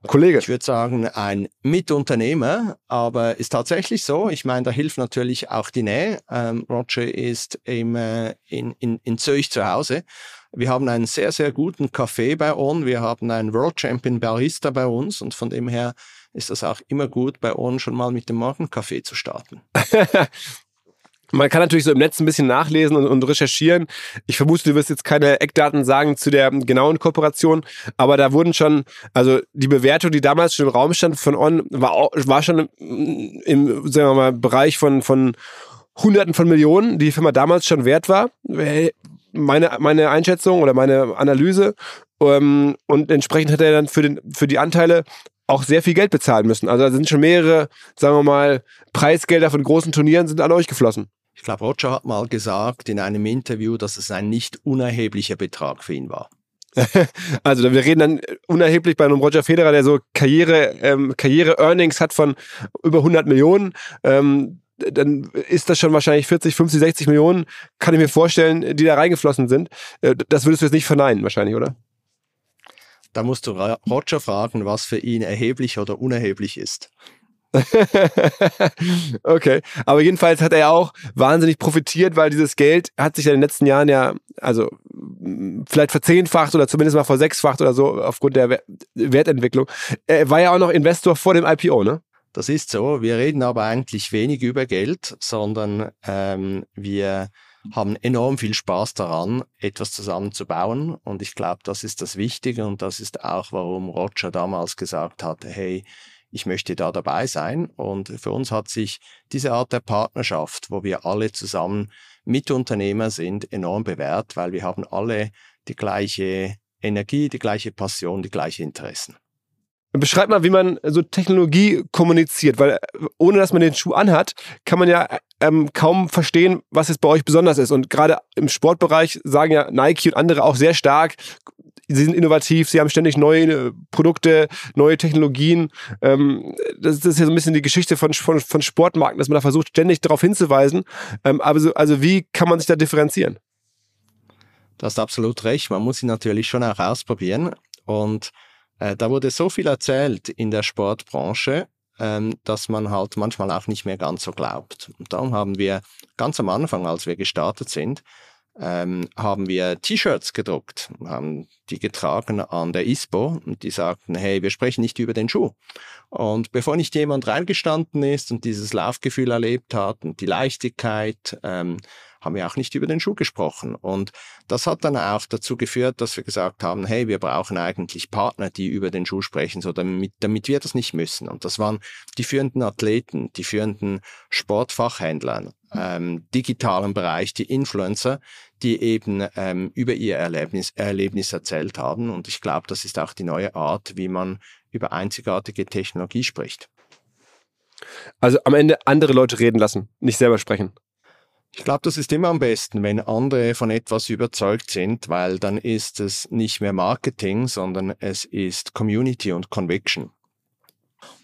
Kollege. Ich würde sagen, ein Mitunternehmer, aber ist tatsächlich so. Ich meine, da hilft natürlich auch die Nähe. Ähm, Roger ist im, äh, in, in, in Zürich zu Hause. Wir haben einen sehr, sehr guten Café bei On. Wir haben einen World Champion Barista bei uns und von dem her ist das auch immer gut, bei On schon mal mit dem Morgencafé zu starten. Man kann natürlich so im Netz ein bisschen nachlesen und, und, recherchieren. Ich vermute, du wirst jetzt keine Eckdaten sagen zu der genauen Kooperation, aber da wurden schon, also die Bewertung, die damals schon im Raum stand von On, war, war schon im, sagen wir mal, Bereich von, von Hunderten von Millionen, die die Firma damals schon wert war. Meine, meine Einschätzung oder meine Analyse. Ähm, und entsprechend hat er dann für, den, für die Anteile auch sehr viel Geld bezahlen müssen. Also da sind schon mehrere, sagen wir mal, Preisgelder von großen Turnieren sind an euch geflossen. Ich glaube, Roger hat mal gesagt in einem Interview, dass es ein nicht unerheblicher Betrag für ihn war. also wir reden dann unerheblich bei einem Roger Federer, der so Karriere, ähm, Karriere-Earnings hat von über 100 Millionen. Ähm, dann ist das schon wahrscheinlich 40, 50, 60 Millionen, kann ich mir vorstellen, die da reingeflossen sind. Äh, das würdest du jetzt nicht verneinen, wahrscheinlich, oder? Da musst du Roger fragen, was für ihn erheblich oder unerheblich ist. okay, aber jedenfalls hat er auch wahnsinnig profitiert, weil dieses Geld hat sich in den letzten Jahren ja, also vielleicht verzehnfacht oder zumindest mal versechsfacht oder so aufgrund der Wertentwicklung. Er war ja auch noch Investor vor dem IPO, ne? Das ist so. Wir reden aber eigentlich wenig über Geld, sondern ähm, wir haben enorm viel Spaß daran, etwas zusammenzubauen. Und ich glaube, das ist das Wichtige und das ist auch, warum Roger damals gesagt hat, hey, ich möchte da dabei sein. Und für uns hat sich diese Art der Partnerschaft, wo wir alle zusammen Mitunternehmer sind, enorm bewährt, weil wir haben alle die gleiche Energie, die gleiche Passion, die gleichen Interessen. Beschreib mal, wie man so Technologie kommuniziert, weil ohne dass man den Schuh anhat, kann man ja ähm, kaum verstehen, was jetzt bei euch besonders ist. Und gerade im Sportbereich sagen ja Nike und andere auch sehr stark, sie sind innovativ, sie haben ständig neue äh, Produkte, neue Technologien. Ähm, das, das, ist ja so ein bisschen die Geschichte von, von, von Sportmarken, dass man da versucht, ständig darauf hinzuweisen. Ähm, aber so, also wie kann man sich da differenzieren? Du hast absolut recht. Man muss sie natürlich schon auch ausprobieren. Und äh, da wurde so viel erzählt in der Sportbranche, ähm, dass man halt manchmal auch nicht mehr ganz so glaubt. Und darum haben wir ganz am Anfang, als wir gestartet sind, ähm, haben wir T-Shirts gedruckt, haben die getragen an der ISPO und die sagten, hey, wir sprechen nicht über den Schuh. Und bevor nicht jemand reingestanden ist und dieses Laufgefühl erlebt hat und die Leichtigkeit, ähm, haben wir auch nicht über den Schuh gesprochen. Und das hat dann auch dazu geführt, dass wir gesagt haben, hey, wir brauchen eigentlich Partner, die über den Schuh sprechen, so damit, damit wir das nicht müssen. Und das waren die führenden Athleten, die führenden Sportfachhändler, ähm, digitalen Bereich, die Influencer, die eben ähm, über ihr Erlebnis, Erlebnis erzählt haben. Und ich glaube, das ist auch die neue Art, wie man über einzigartige Technologie spricht. Also am Ende andere Leute reden lassen, nicht selber sprechen. Ich glaube, das ist immer am besten, wenn andere von etwas überzeugt sind, weil dann ist es nicht mehr Marketing, sondern es ist Community und Conviction.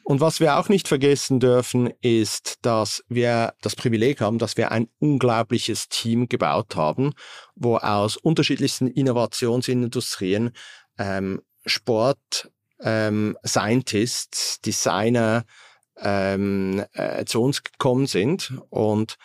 Und was wir auch nicht vergessen dürfen, ist, dass wir das Privileg haben, dass wir ein unglaubliches Team gebaut haben, wo aus unterschiedlichsten Innovationsindustrien ähm, Sport, ähm, Scientists, Designer ähm, äh, zu uns gekommen sind. Und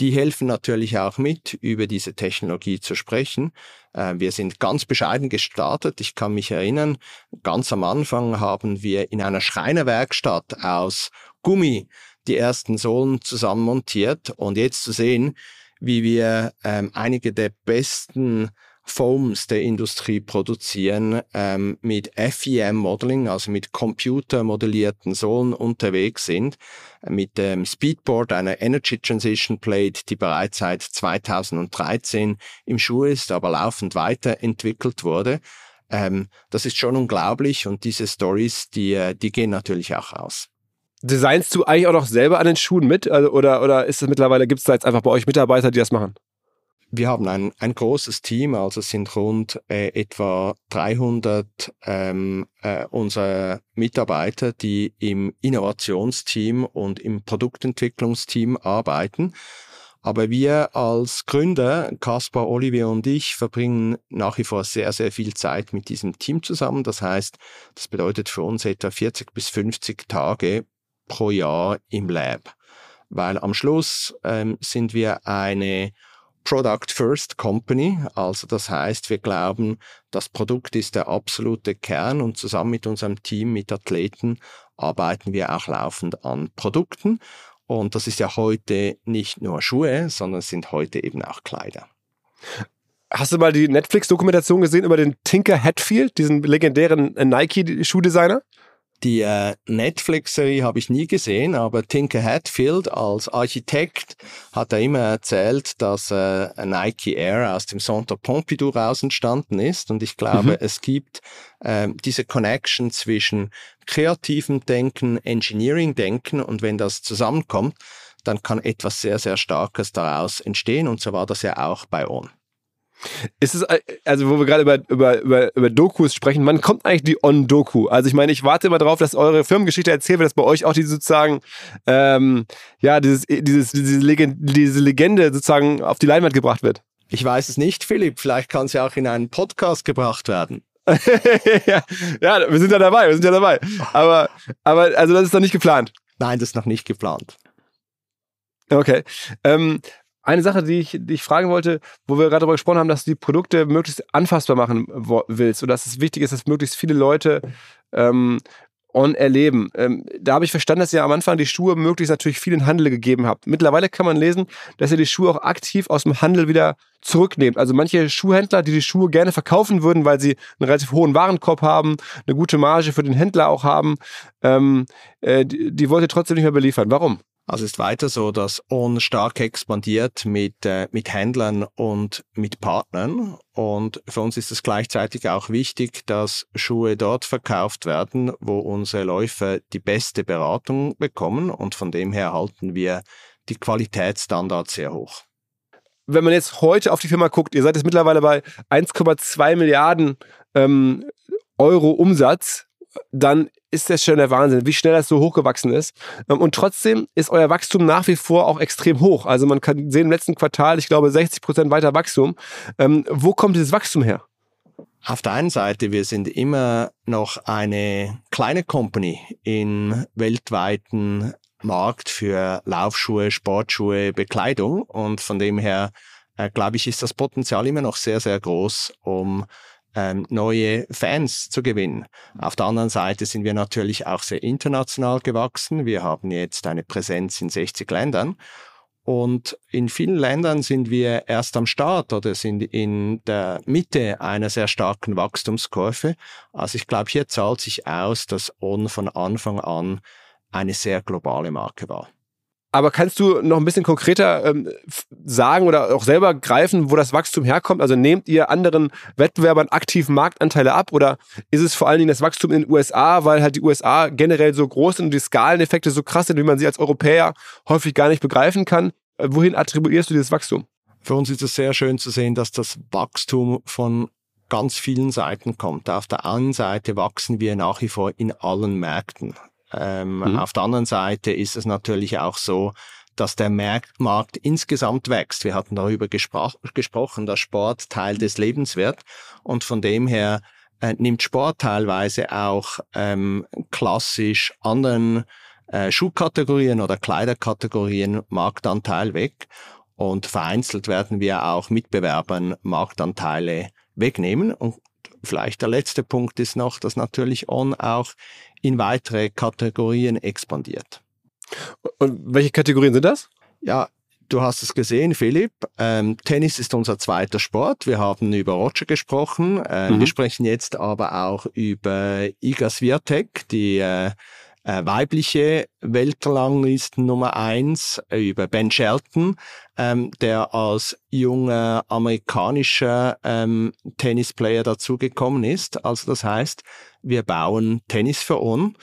die helfen natürlich auch mit, über diese Technologie zu sprechen. Äh, wir sind ganz bescheiden gestartet. Ich kann mich erinnern, ganz am Anfang haben wir in einer Schreinerwerkstatt aus Gummi die ersten Sohlen zusammen montiert und jetzt zu sehen, wie wir ähm, einige der besten Foams der Industrie produzieren, ähm, mit FEM-Modeling, also mit computermodellierten Sohlen unterwegs sind, mit dem Speedboard, einer Energy Transition Plate, die bereits seit 2013 im Schuh ist, aber laufend weiterentwickelt wurde. Ähm, das ist schon unglaublich und diese Stories, die, äh, die gehen natürlich auch aus. Designst du eigentlich auch noch selber an den Schuhen mit? Also, oder, oder ist es mittlerweile, gibt es da jetzt einfach bei euch Mitarbeiter, die das machen? Wir haben ein, ein großes Team, also es sind rund äh, etwa 300 ähm, äh, unserer Mitarbeiter, die im Innovationsteam und im Produktentwicklungsteam arbeiten. Aber wir als Gründer, Kaspar, Olivier und ich, verbringen nach wie vor sehr, sehr viel Zeit mit diesem Team zusammen. Das heißt, das bedeutet für uns etwa 40 bis 50 Tage pro Jahr im Lab. Weil am Schluss ähm, sind wir eine Product First Company. Also das heißt, wir glauben, das Produkt ist der absolute Kern und zusammen mit unserem Team, mit Athleten, arbeiten wir auch laufend an Produkten. Und das ist ja heute nicht nur Schuhe, sondern es sind heute eben auch Kleider. Hast du mal die Netflix-Dokumentation gesehen über den Tinker Hatfield, diesen legendären Nike-Schuhdesigner? Die äh, Netflix-Serie habe ich nie gesehen, aber Tinker Hatfield als Architekt hat er immer erzählt, dass äh, Nike Air aus dem Centre Pompidou raus entstanden ist. Und ich glaube, mhm. es gibt äh, diese Connection zwischen kreativem Denken, Engineering-Denken und wenn das zusammenkommt, dann kann etwas sehr, sehr Starkes daraus entstehen. Und so war das ja auch bei On. Ist es, also wo wir gerade über, über, über, über Dokus sprechen, wann kommt eigentlich die On-Doku? Also ich meine, ich warte immer darauf, dass eure Firmengeschichte erzählt wird, dass bei euch auch die sozusagen, ähm, ja, dieses, dieses, diese, Legende, diese Legende sozusagen auf die Leinwand gebracht wird. Ich weiß es nicht, Philipp. Vielleicht kann sie auch in einen Podcast gebracht werden. ja, ja, wir sind ja dabei, wir sind ja dabei. Aber, aber also das ist noch nicht geplant. Nein, das ist noch nicht geplant. Okay. Ähm, eine Sache, die ich, die ich fragen wollte, wo wir gerade darüber gesprochen haben, dass du die Produkte möglichst anfassbar machen willst und dass es wichtig ist, dass möglichst viele Leute ähm, on erleben. Ähm, da habe ich verstanden, dass ihr am Anfang die Schuhe möglichst natürlich viel in Handel gegeben habt. Mittlerweile kann man lesen, dass ihr die Schuhe auch aktiv aus dem Handel wieder zurücknehmt. Also manche Schuhhändler, die die Schuhe gerne verkaufen würden, weil sie einen relativ hohen Warenkorb haben, eine gute Marge für den Händler auch haben, ähm, äh, die, die wollt ihr trotzdem nicht mehr beliefern. Warum? Also ist weiter so, dass On stark expandiert mit, äh, mit Händlern und mit Partnern. Und für uns ist es gleichzeitig auch wichtig, dass Schuhe dort verkauft werden, wo unsere Läufer die beste Beratung bekommen. Und von dem her halten wir die Qualitätsstandards sehr hoch. Wenn man jetzt heute auf die Firma guckt, ihr seid jetzt mittlerweile bei 1,2 Milliarden ähm, Euro Umsatz, dann ist das schon der Wahnsinn, wie schnell das so hochgewachsen ist. Ähm, und trotzdem ist euer Wachstum nach wie vor auch extrem hoch. Also man kann sehen, im letzten Quartal, ich glaube, 60 Prozent weiter Wachstum. Ähm, wo kommt dieses Wachstum her? Auf der einen Seite, wir sind immer noch eine kleine Company im weltweiten Markt für Laufschuhe, Sportschuhe, Bekleidung. Und von dem her, äh, glaube ich, ist das Potenzial immer noch sehr, sehr groß, um ähm, neue Fans zu gewinnen. Auf der anderen Seite sind wir natürlich auch sehr international gewachsen. Wir haben jetzt eine Präsenz in 60 Ländern. Und in vielen Ländern sind wir erst am Start oder sind in der Mitte einer sehr starken Wachstumskurve. Also ich glaube, hier zahlt sich aus, dass On von Anfang an eine sehr globale Marke war. Aber kannst du noch ein bisschen konkreter ähm, sagen oder auch selber greifen, wo das Wachstum herkommt? Also nehmt ihr anderen Wettbewerbern aktiv Marktanteile ab oder ist es vor allen Dingen das Wachstum in den USA, weil halt die USA generell so groß sind und die Skaleneffekte so krass sind, wie man sie als Europäer häufig gar nicht begreifen kann? Äh, wohin attribuierst du dieses Wachstum? Für uns ist es sehr schön zu sehen, dass das Wachstum von ganz vielen Seiten kommt. Auf der einen Seite wachsen wir nach wie vor in allen Märkten. Ähm, mhm. Auf der anderen Seite ist es natürlich auch so, dass der Markt insgesamt wächst. Wir hatten darüber gespro gesprochen, dass Sport Teil des Lebens wird und von dem her äh, nimmt Sport teilweise auch ähm, klassisch anderen äh, Schuhkategorien oder Kleiderkategorien Marktanteil weg und vereinzelt werden wir auch Mitbewerbern Marktanteile wegnehmen und vielleicht der letzte Punkt ist noch, dass natürlich On auch in weitere Kategorien expandiert. Und welche Kategorien sind das? Ja, du hast es gesehen, Philipp. Ähm, Tennis ist unser zweiter Sport. Wir haben über Roger gesprochen. Äh, mhm. Wir sprechen jetzt aber auch über Iga Swiatek, die äh, äh, weibliche Weltranglisten Nummer eins äh, über Ben Shelton, ähm, der als junger amerikanischer ähm, Tennisplayer dazugekommen ist. Also das heißt, wir bauen Tennis für uns.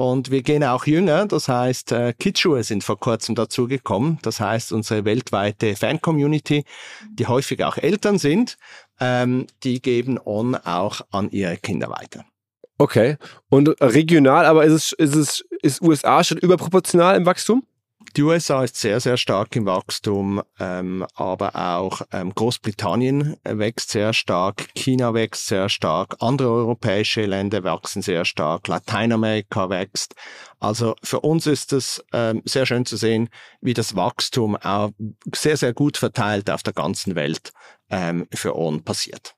Und wir gehen auch jünger, das heißt, äh, sind vor kurzem dazugekommen. Das heißt, unsere weltweite Fan-Community, die häufig auch Eltern sind, ähm, die geben On auch an ihre Kinder weiter. Okay. Und regional, aber ist es, ist es, ist USA schon überproportional im Wachstum? Die USA ist sehr, sehr stark im Wachstum, ähm, aber auch ähm, Großbritannien wächst sehr stark, China wächst sehr stark, andere europäische Länder wachsen sehr stark, Lateinamerika wächst. Also für uns ist es ähm, sehr schön zu sehen, wie das Wachstum auch sehr, sehr gut verteilt auf der ganzen Welt ähm, für uns passiert.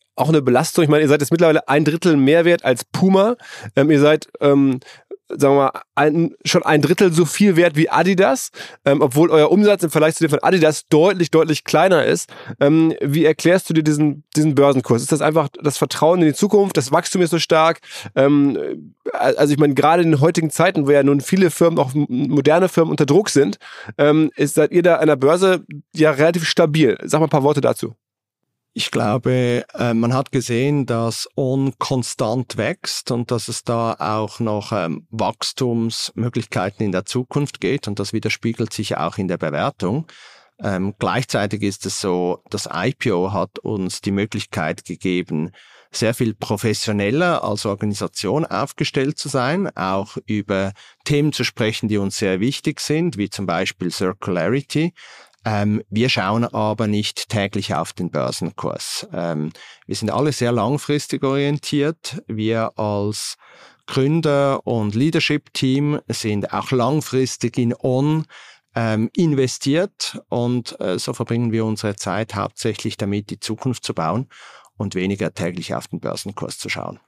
auch eine Belastung? Ich meine, ihr seid jetzt mittlerweile ein Drittel mehr wert als Puma. Ähm, ihr seid ähm, sagen wir mal, ein, schon ein Drittel so viel wert wie Adidas, ähm, obwohl euer Umsatz im Vergleich zu dem von Adidas deutlich, deutlich kleiner ist. Ähm, wie erklärst du dir diesen, diesen Börsenkurs? Ist das einfach das Vertrauen in die Zukunft? Das Wachstum ist so stark? Ähm, also ich meine, gerade in den heutigen Zeiten, wo ja nun viele Firmen, auch moderne Firmen unter Druck sind, ähm, ist, seid ihr da an der Börse ja relativ stabil. Sag mal ein paar Worte dazu. Ich glaube, äh, man hat gesehen, dass On konstant wächst und dass es da auch noch ähm, Wachstumsmöglichkeiten in der Zukunft geht und das widerspiegelt sich auch in der Bewertung. Ähm, gleichzeitig ist es so, das IPO hat uns die Möglichkeit gegeben, sehr viel professioneller als Organisation aufgestellt zu sein, auch über Themen zu sprechen, die uns sehr wichtig sind, wie zum Beispiel Circularity, ähm, wir schauen aber nicht täglich auf den Börsenkurs. Ähm, wir sind alle sehr langfristig orientiert. Wir als Gründer und Leadership-Team sind auch langfristig in On ähm, investiert und äh, so verbringen wir unsere Zeit hauptsächlich damit, die Zukunft zu bauen und weniger täglich auf den Börsenkurs zu schauen.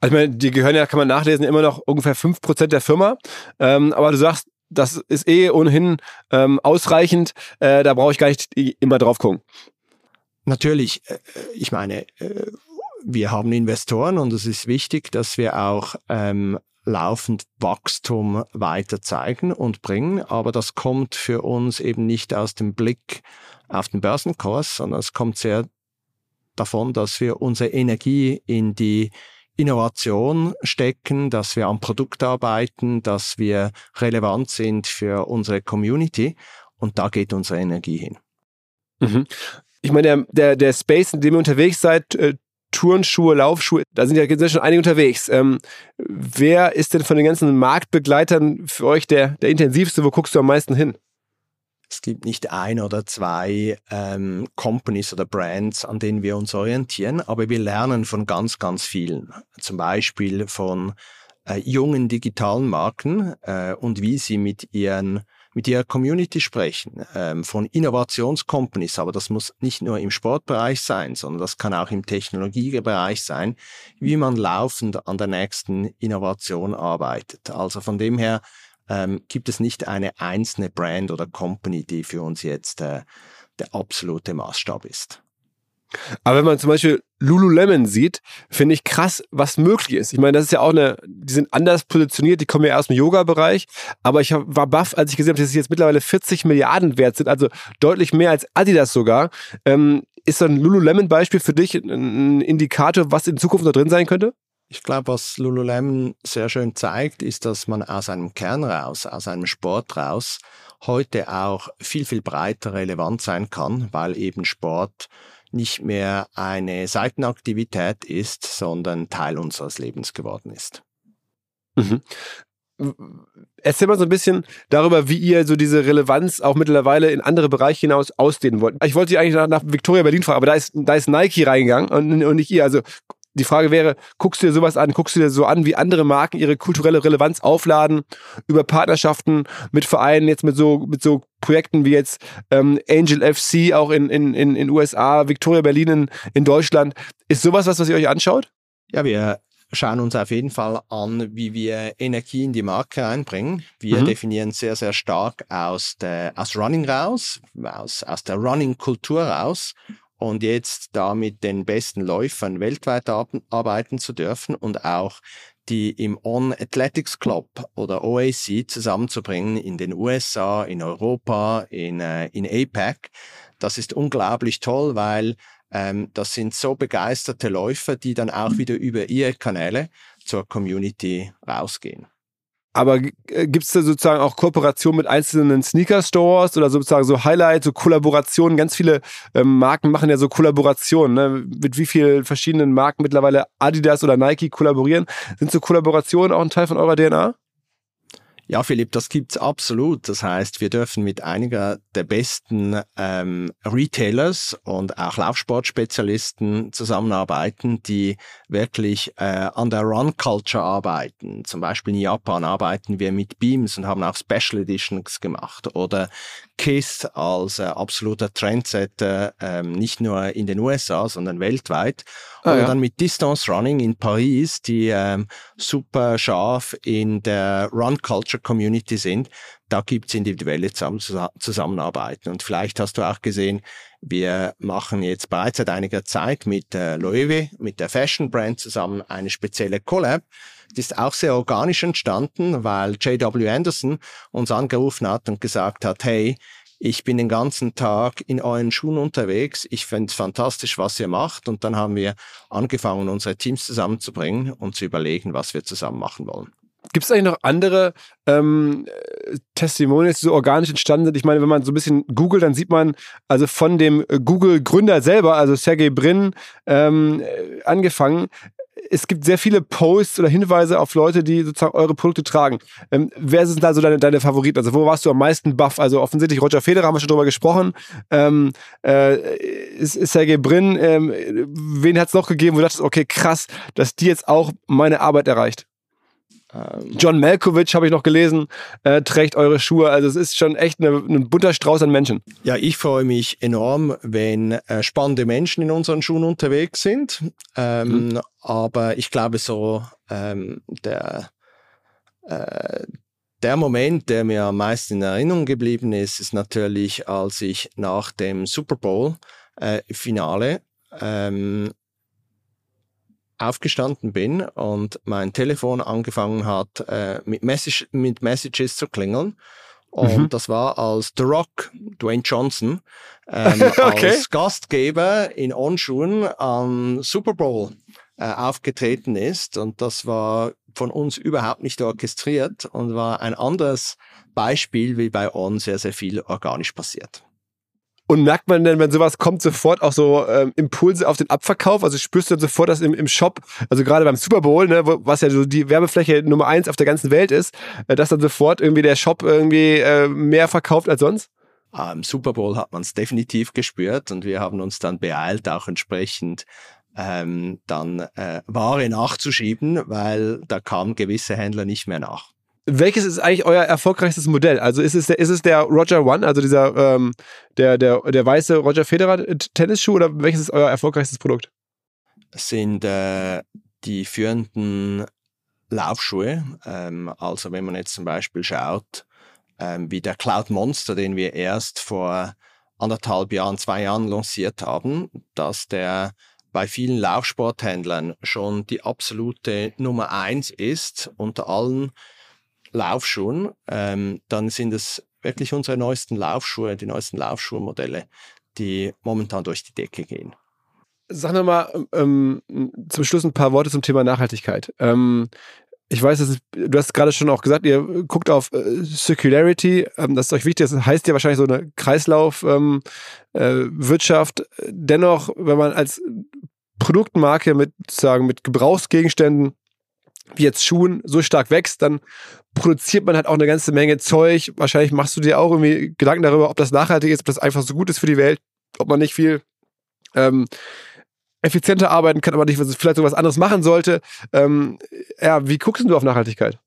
Also ich meine, die gehören ja, kann man nachlesen, immer noch ungefähr 5% der Firma. Ähm, aber du sagst, das ist eh ohnehin ähm, ausreichend. Äh, da brauche ich gar nicht immer drauf gucken. Natürlich, äh, ich meine, äh, wir haben Investoren und es ist wichtig, dass wir auch ähm, laufend Wachstum weiter zeigen und bringen. Aber das kommt für uns eben nicht aus dem Blick auf den Börsenkurs, sondern es kommt sehr davon, dass wir unsere Energie in die Innovation stecken, dass wir am Produkt arbeiten, dass wir relevant sind für unsere Community. Und da geht unsere Energie hin. Mhm. Ich meine, der, der, der Space, in dem ihr unterwegs seid, äh, Turnschuhe, Laufschuhe, da sind ja schon einige unterwegs. Ähm, wer ist denn von den ganzen Marktbegleitern für euch der, der intensivste? Wo guckst du am meisten hin? Es gibt nicht ein oder zwei ähm, Companies oder Brands, an denen wir uns orientieren, aber wir lernen von ganz, ganz vielen. Zum Beispiel von äh, jungen digitalen Marken äh, und wie sie mit ihren mit ihrer Community sprechen, ähm, von Innovationscompanies, aber das muss nicht nur im Sportbereich sein, sondern das kann auch im Technologiebereich sein, wie man laufend an der nächsten Innovation arbeitet. Also von dem her ähm, gibt es nicht eine einzelne Brand oder Company, die für uns jetzt äh, der absolute Maßstab ist. Aber wenn man zum Beispiel Lululemon sieht, finde ich krass, was möglich ist. Ich meine, das ist ja auch eine, die sind anders positioniert, die kommen ja aus dem Yoga-Bereich, aber ich war baff, als ich gesehen habe, dass sie jetzt mittlerweile 40 Milliarden wert sind, also deutlich mehr als Adidas sogar. Ähm, ist so ein Lululemon-Beispiel für dich ein Indikator, was in Zukunft noch drin sein könnte? Ich glaube, was Lululemon sehr schön zeigt, ist, dass man aus einem Kern raus, aus einem Sport raus, heute auch viel, viel breiter relevant sein kann, weil eben Sport nicht mehr eine Seitenaktivität ist, sondern Teil unseres Lebens geworden ist. Mhm. Erzähl mal so ein bisschen darüber, wie ihr so diese Relevanz auch mittlerweile in andere Bereiche hinaus ausdehnen wollt. Ich wollte Sie eigentlich nach, nach Victoria Berlin fragen, aber da ist, da ist Nike reingegangen und, und nicht ihr. Also die Frage wäre, guckst du dir sowas an, guckst du dir so an, wie andere Marken ihre kulturelle Relevanz aufladen über Partnerschaften mit Vereinen, jetzt mit so, mit so Projekten wie jetzt ähm, Angel FC auch in, in, in, in USA, Victoria Berlin in, in Deutschland. Ist sowas was, was ihr euch anschaut? Ja, wir schauen uns auf jeden Fall an, wie wir Energie in die Marke reinbringen. Wir mhm. definieren sehr, sehr stark aus, der, aus Running raus, aus, aus der Running-Kultur raus und jetzt da mit den besten Läufern weltweit arbeiten zu dürfen und auch die im On Athletics Club oder OAC zusammenzubringen in den USA, in Europa, in, äh, in APAC. Das ist unglaublich toll, weil ähm, das sind so begeisterte Läufer, die dann auch wieder über ihre Kanäle zur Community rausgehen. Aber äh, gibt es da sozusagen auch Kooperation mit einzelnen Sneaker-Stores oder sozusagen so Highlights, so Kollaborationen? Ganz viele ähm, Marken machen ja so Kollaborationen. Ne? Mit wie vielen verschiedenen Marken mittlerweile Adidas oder Nike kollaborieren? Sind so Kollaborationen auch ein Teil von eurer DNA? Ja, Philipp, das gibt's absolut. Das heißt, wir dürfen mit einiger der besten ähm, Retailers und auch Laufsportspezialisten zusammenarbeiten, die wirklich äh, an der Run-Culture arbeiten. Zum Beispiel in Japan arbeiten wir mit Beams und haben auch Special Editions gemacht. Oder KISS als äh, absoluter Trendsetter, ähm, nicht nur in den USA, sondern weltweit. Ah, Oder ja. dann mit Distance Running in Paris, die ähm, super scharf in der Run-Culture Community sind. Da gibt's individuelle Zusammenarbeiten. Und vielleicht hast du auch gesehen, wir machen jetzt bereits seit einiger Zeit mit äh, Loewe, mit der Fashion Brand zusammen eine spezielle Collab. Die ist auch sehr organisch entstanden, weil J.W. Anderson uns angerufen hat und gesagt hat, hey, ich bin den ganzen Tag in euren Schuhen unterwegs. Ich finde es fantastisch, was ihr macht. Und dann haben wir angefangen, unsere Teams zusammenzubringen und zu überlegen, was wir zusammen machen wollen. Gibt es eigentlich noch andere ähm, Testimonials, die so organisch entstanden sind? Ich meine, wenn man so ein bisschen googelt, dann sieht man also von dem Google-Gründer selber, also Sergey Brin, ähm, angefangen, es gibt sehr viele Posts oder Hinweise auf Leute, die sozusagen eure Produkte tragen. Ähm, wer sind da so deine, deine Favoriten? Also wo warst du am meisten buff? Also offensichtlich Roger Federer haben wir schon drüber gesprochen. Ähm, äh, ist, ist Sergey Brin, ähm, wen hat es noch gegeben, wo du dachtest, okay, krass, dass die jetzt auch meine Arbeit erreicht? Ähm. John Malkovich habe ich noch gelesen, äh, trägt eure Schuhe. Also es ist schon echt eine, ein bunter Strauß an Menschen. Ja, ich freue mich enorm, wenn äh, spannende Menschen in unseren Schuhen unterwegs sind. Ähm, mhm. Aber ich glaube so, ähm, der, äh, der Moment, der mir am meisten in Erinnerung geblieben ist, ist natürlich, als ich nach dem Super Bowl äh, Finale ähm, aufgestanden bin und mein Telefon angefangen hat, äh, mit, Message, mit Messages zu klingeln. Und mhm. das war als The Rock, Dwayne Johnson, ähm, okay. als Gastgeber in Onschuhen am Super Bowl äh, aufgetreten ist. Und das war von uns überhaupt nicht orchestriert und war ein anderes Beispiel, wie bei On sehr, sehr viel organisch passiert. Und merkt man denn, wenn sowas kommt, sofort auch so ähm, Impulse auf den Abverkauf? Also spürst du dann sofort, dass im, im Shop, also gerade beim Super Bowl, ne, was ja so die Werbefläche Nummer eins auf der ganzen Welt ist, äh, dass dann sofort irgendwie der Shop irgendwie äh, mehr verkauft als sonst? Am Super Bowl hat man es definitiv gespürt und wir haben uns dann beeilt, auch entsprechend ähm, dann äh, Ware nachzuschieben, weil da kamen gewisse Händler nicht mehr nach. Welches ist eigentlich euer erfolgreichstes Modell? Also ist es der, ist es der Roger One, also dieser ähm, der, der, der weiße Roger Federer Tennisschuh oder welches ist euer erfolgreichstes Produkt? Sind äh, die führenden Laufschuhe. Ähm, also wenn man jetzt zum Beispiel schaut, ähm, wie der Cloud Monster, den wir erst vor anderthalb Jahren, zwei Jahren lanciert haben, dass der bei vielen Laufsporthändlern schon die absolute Nummer eins ist unter allen Laufschuhen, ähm, dann sind es wirklich unsere neuesten Laufschuhe, die neuesten Laufschuhmodelle, die momentan durch die Decke gehen. Sag nochmal ähm, zum Schluss ein paar Worte zum Thema Nachhaltigkeit. Ähm, ich weiß, ist, du hast gerade schon auch gesagt, ihr guckt auf äh, Circularity, ähm, das ist euch wichtig, das heißt ja wahrscheinlich so eine Kreislaufwirtschaft. Ähm, äh, Dennoch, wenn man als Produktmarke mit, sagen, mit Gebrauchsgegenständen wie jetzt Schuhen so stark wächst, dann produziert man halt auch eine ganze Menge Zeug. Wahrscheinlich machst du dir auch irgendwie Gedanken darüber, ob das nachhaltig ist, ob das einfach so gut ist für die Welt, ob man nicht viel ähm, effizienter arbeiten kann, aber nicht vielleicht so was anderes machen sollte. Ähm, ja, wie guckst du auf Nachhaltigkeit?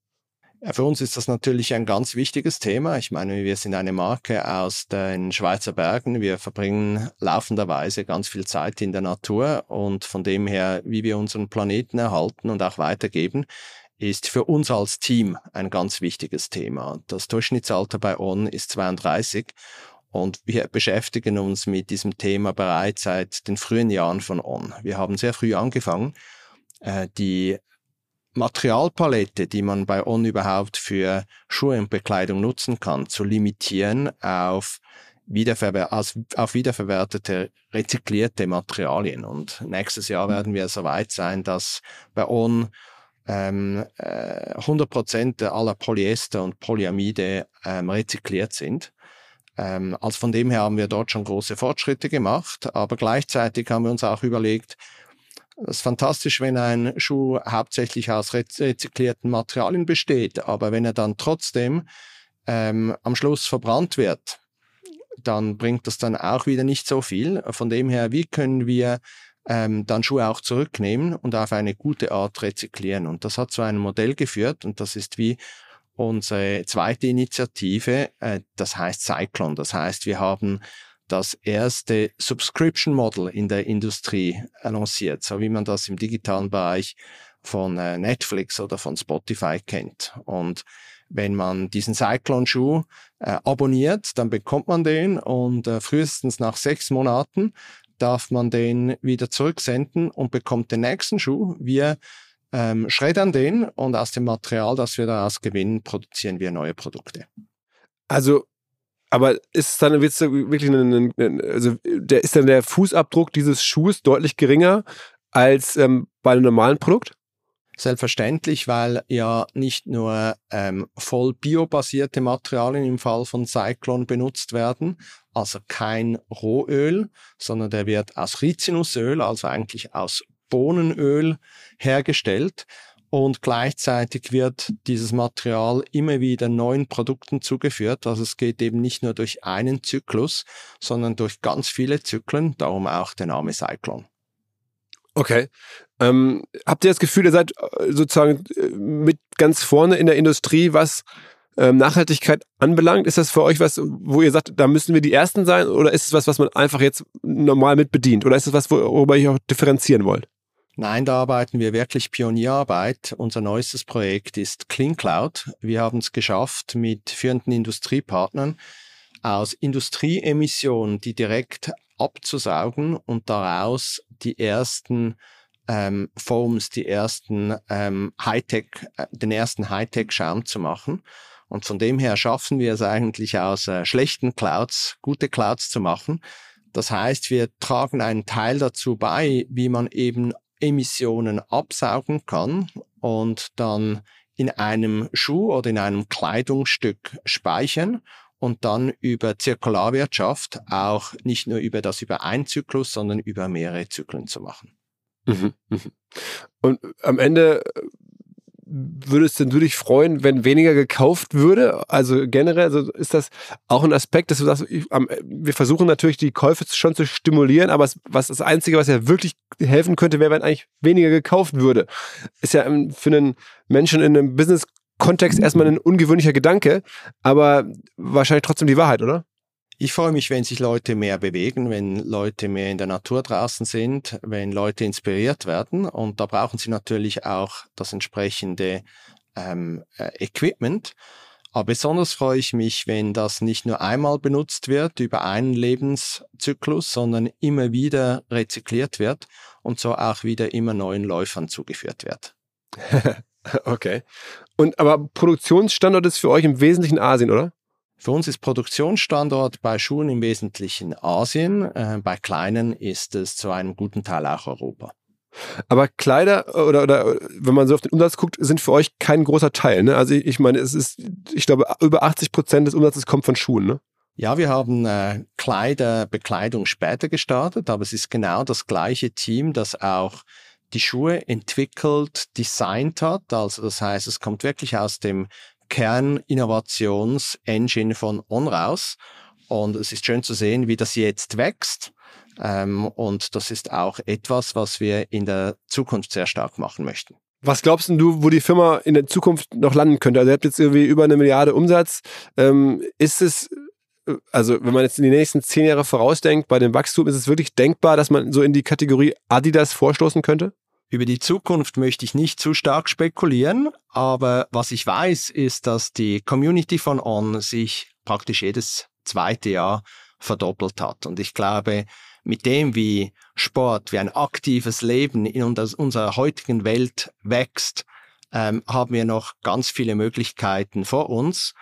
Ja, für uns ist das natürlich ein ganz wichtiges Thema. Ich meine, wir sind eine Marke aus den Schweizer Bergen. Wir verbringen laufenderweise ganz viel Zeit in der Natur und von dem her, wie wir unseren Planeten erhalten und auch weitergeben, ist für uns als Team ein ganz wichtiges Thema. Das Durchschnittsalter bei On ist 32 und wir beschäftigen uns mit diesem Thema bereits seit den frühen Jahren von On. Wir haben sehr früh angefangen, äh, die Materialpalette, die man bei On überhaupt für Schuhe und Bekleidung nutzen kann, zu limitieren auf, wiederverwer auf wiederverwertete, rezyklierte Materialien. Und nächstes Jahr mhm. werden wir so weit sein, dass bei On ähm, äh, 100% aller Polyester und Polyamide ähm, rezykliert sind. Ähm, also von dem her haben wir dort schon große Fortschritte gemacht, aber gleichzeitig haben wir uns auch überlegt, Das ist fantastisch, wenn ein Schuh hauptsächlich aus rezyklierten Materialien besteht, aber wenn er dann trotzdem ähm, am Schluss verbrannt wird, dann bringt das dann auch wieder nicht so viel. Von dem her, wie können wir ähm, dann Schuhe auch zurücknehmen und auf eine gute Art rezyklieren? Und das hat zu einem Modell geführt und das ist wie unsere zweite Initiative, äh, das heißt Cyclone. Das heißt, wir haben das erste Subscription Model in der Industrie lanciert, so wie man das im digitalen Bereich von äh, Netflix oder von Spotify kennt. Und wenn man diesen Cyclone-Schuh äh, abonniert, dann bekommt man den und äh, frühestens nach sechs Monaten darf man den wieder zurücksenden und bekommt den nächsten Schuh. Wir ähm, schreddern den und aus dem Material, das wir daraus gewinnen, produzieren wir neue Produkte. Also aber ist dann wird's wirklich ein, also der ist dann der Fußabdruck dieses Schuhs deutlich geringer als ähm, bei einem normalen Produkt? Selbstverständlich, weil ja nicht nur ähm, voll biobasierte Materialien im Fall von Cyclone benutzt werden, also kein Rohöl, sondern der wird aus Rizinusöl, also eigentlich aus Bohnenöl hergestellt und gleichzeitig wird dieses Material immer wieder neuen Produkten zugeführt. Also es geht eben nicht nur durch einen Zyklus, sondern durch ganz viele Zyklen, darum auch der Name Cyclone. Okay. Ähm, habt ihr das Gefühl, ihr seid äh, sozusagen äh, mit ganz vorne in der Industrie, was ähm, Nachhaltigkeit anbelangt? Ist das für euch was, wo ihr sagt, da müssen wir die Ersten sein? Oder ist es was, was man einfach jetzt normal mit bedient? Oder ist es was, worüber ihr auch differenzieren wollt? Nein, da arbeiten wir wirklich Pionierarbeit. Unser neuestes Projekt ist Clean Cloud. Wir haben es geschafft, mit führenden Industriepartnern aus Industrieemissionen, die direkt abzusaugen und daraus die ersten ähm, Foams, die ersten ähm, Hightech, äh, den ersten Hightech-Schaum zu machen. Und von dem her schaffen wir es eigentlich aus äh, schlechten Clouds, gute Clouds zu machen. Das heißt, wir tragen einen Teil dazu bei, wie man eben Emissionen absaugen kann und dann in einem Schuh oder in einem Kleidungsstück speichern und dann über Zirkularwirtschaft auch nicht nur über das über einen Zyklus, sondern über mehrere Zyklen zu machen. Mhm, mhm. Und am Ende würdest denn du dich freuen, wenn weniger gekauft würde? Also generell also ist das auch ein Aspekt, dass du sagst, wir versuchen natürlich die Käufe schon zu stimulieren, aber was das Einzige, was ja wirklich helfen könnte, wäre, wenn eigentlich weniger gekauft würde. Ist ja für einen Menschen in einem Business-Kontext erstmal ein ungewöhnlicher Gedanke, aber wahrscheinlich trotzdem die Wahrheit, oder? Ich freue mich, wenn sich Leute mehr bewegen, wenn Leute mehr in der Natur draußen sind, wenn Leute inspiriert werden. Und da brauchen sie natürlich auch das entsprechende ähm, äh, Equipment. Aber besonders freue ich mich, wenn das nicht nur einmal benutzt wird über einen Lebenszyklus, sondern immer wieder rezykliert wird und so auch wieder immer neuen Läufern zugeführt wird. okay. Und aber Produktionsstandort ist für euch im Wesentlichen Asien, oder? Für uns ist Produktionsstandort bei Schuhen im Wesentlichen Asien, äh, bei kleinen ist es zu einem guten Teil auch Europa. Aber Kleider oder, oder wenn man so auf den Umsatz guckt, sind für euch kein großer Teil. Ne? Also ich meine, es ist, ich glaube, über 80 Prozent des Umsatzes kommt von Schuhen. Ne? Ja, wir haben äh, Kleider, Bekleidung später gestartet, aber es ist genau das gleiche Team, das auch die Schuhe entwickelt, designt hat. Also das heißt, es kommt wirklich aus dem Kerninnovationsengine On raus. Und es ist schön zu sehen, wie das jetzt wächst. Ähm, und das ist auch etwas, was wir in der Zukunft sehr stark machen möchten. Was glaubst du, wo die Firma in der Zukunft noch landen könnte? Also ihr habt jetzt irgendwie über eine Milliarde Umsatz. Ähm, ist es, also wenn man jetzt in die nächsten zehn Jahre vorausdenkt, bei dem Wachstum, ist es wirklich denkbar, dass man so in die Kategorie Adidas vorstoßen könnte? Über die Zukunft möchte ich nicht zu stark spekulieren, aber was ich weiß, ist, dass die Community von On sich praktisch jedes zweite Jahr verdoppelt hat. Und ich glaube, mit dem, wie Sport, wie ein aktives Leben in unserer heutigen Welt wächst, ähm, haben wir noch ganz viele Möglichkeiten vor uns,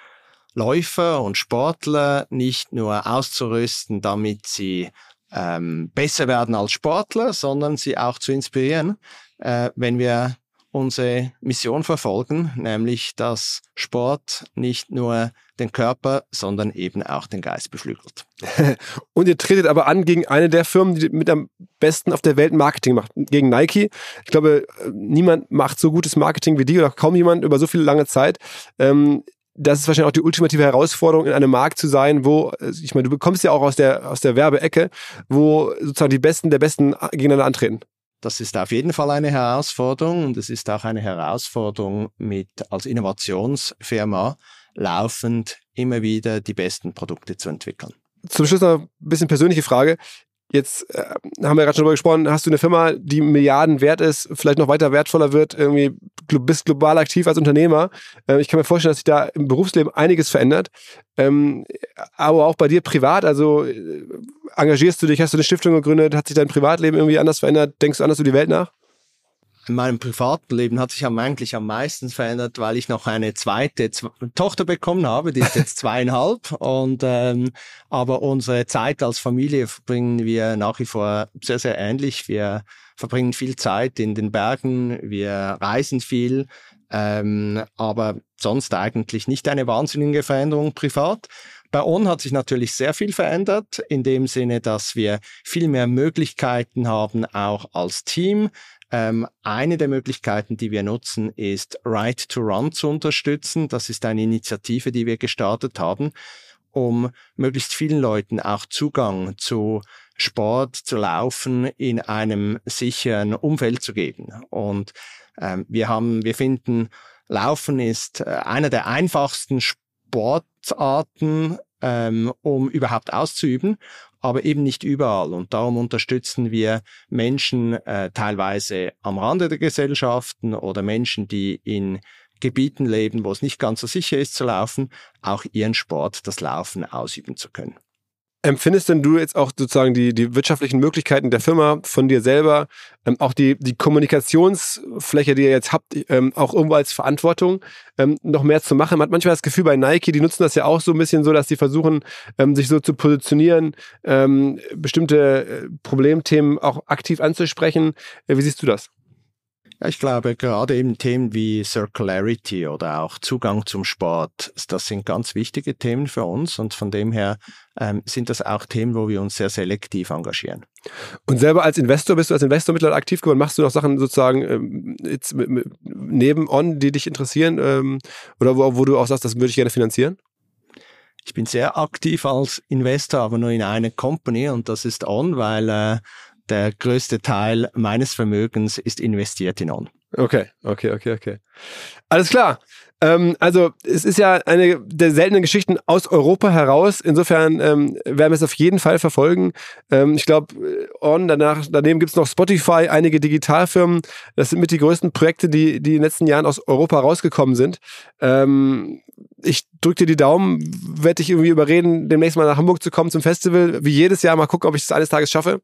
Läufer und Sportler nicht nur auszurüsten, damit sie ähm, besser werden als Sportler, sondern sie auch zu inspirieren, äh, wenn wir unsere Mission verfolgen, nämlich dass Sport nicht nur den Körper, sondern eben auch den Geist beflügelt. Und ihr tretet aber an gegen eine der Firmen, die mit am besten auf der Welt Marketing macht, gegen Nike. Ich glaube, niemand macht so gutes Marketing wie die oder kaum jemand über so viele lange Zeit. Ähm, das ist wahrscheinlich auch die ultimative Herausforderung, in einem Markt zu sein, wo, ich meine, du bekommst ja auch aus der, aus der Werbeecke, wo sozusagen die Besten der Besten gegeneinander antreten. Das ist auf jeden Fall eine Herausforderung und es ist auch eine Herausforderung mit als Innovationsfirma laufend immer wieder die besten Produkte zu entwickeln. Zum Schluss noch ein bisschen persönliche Frage. Jetzt äh, haben wir gerade schon darüber gesprochen, hast du eine Firma, die Milliarden wert ist, vielleicht noch weiter wertvoller wird, irgendwie bist global aktiv als Unternehmer. Äh, ich kann mir vorstellen, dass sich da im Berufsleben einiges verändert. Ähm, aber auch bei dir privat, also äh, engagierst du dich, hast du eine Stiftung gegründet, hat sich dein Privatleben irgendwie anders verändert? Denkst du anders über die Welt nach? In meinem privaten Leben hat sich eigentlich am meisten verändert, weil ich noch eine zweite Z Tochter bekommen habe, die ist jetzt zweieinhalb. Und ähm, aber unsere Zeit als Familie verbringen wir nach wie vor sehr, sehr ähnlich. Wir verbringen viel Zeit in den Bergen, wir reisen viel, ähm, aber sonst eigentlich nicht eine wahnsinnige Veränderung privat. Bei On hat sich natürlich sehr viel verändert, in dem Sinne, dass wir viel mehr Möglichkeiten haben, auch als Team ähm, eine der Möglichkeiten, die wir nutzen, ist Right to Run zu unterstützen. Das ist eine Initiative, die wir gestartet haben, um möglichst vielen Leuten auch Zugang zu Sport, zu Laufen in einem sicheren Umfeld zu geben. Und ähm, wir haben, wir finden, Laufen ist äh, einer der einfachsten Sportarten, ähm, um überhaupt auszuüben aber eben nicht überall. Und darum unterstützen wir Menschen äh, teilweise am Rande der Gesellschaften oder Menschen, die in Gebieten leben, wo es nicht ganz so sicher ist zu laufen, auch ihren Sport, das Laufen ausüben zu können. Empfindest denn du jetzt auch sozusagen die, die wirtschaftlichen Möglichkeiten der Firma von dir selber, ähm, auch die, die Kommunikationsfläche, die ihr jetzt habt, ähm, auch irgendwo als Verantwortung, ähm, noch mehr zu machen? Man hat manchmal das Gefühl bei Nike, die nutzen das ja auch so ein bisschen so, dass sie versuchen, ähm, sich so zu positionieren, ähm, bestimmte äh, Problemthemen auch aktiv anzusprechen. Äh, wie siehst du das? Ja, ich glaube, gerade eben Themen wie Circularity oder auch Zugang zum Sport, das sind ganz wichtige Themen für uns und von dem her ähm, sind das auch Themen, wo wir uns sehr selektiv engagieren. Und selber als Investor, bist du als Investor mittlerweile aktiv geworden? Machst du noch Sachen sozusagen ähm, jetzt mit, mit, neben On, die dich interessieren ähm, oder wo, wo du auch sagst, das würde ich gerne finanzieren? Ich bin sehr aktiv als Investor, aber nur in einer Company und das ist On, weil äh, der größte Teil meines Vermögens ist investiert in On. Okay, okay, okay, okay. Alles klar. Ähm, also es ist ja eine der seltenen Geschichten aus Europa heraus. Insofern ähm, werden wir es auf jeden Fall verfolgen. Ähm, ich glaube, äh, On, danach, daneben gibt es noch Spotify, einige Digitalfirmen. Das sind mit die größten Projekte, die, die in den letzten Jahren aus Europa rausgekommen sind. Ähm, ich drücke dir die Daumen, werde dich irgendwie überreden, demnächst mal nach Hamburg zu kommen zum Festival. Wie jedes Jahr mal gucken, ob ich es eines Tages schaffe.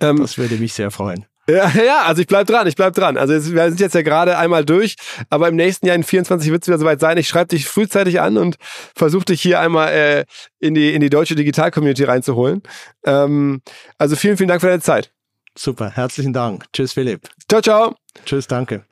Ähm, das würde mich sehr freuen. Ja, ja, also ich bleib dran, ich bleib dran. Also wir sind jetzt ja gerade einmal durch, aber im nächsten Jahr in 24 wird es wieder soweit sein. Ich schreibe dich frühzeitig an und versuche dich hier einmal äh, in die in die deutsche Digital-Community reinzuholen. Ähm, also vielen, vielen Dank für deine Zeit. Super, herzlichen Dank. Tschüss, Philipp. Ciao, ciao. Tschüss, danke.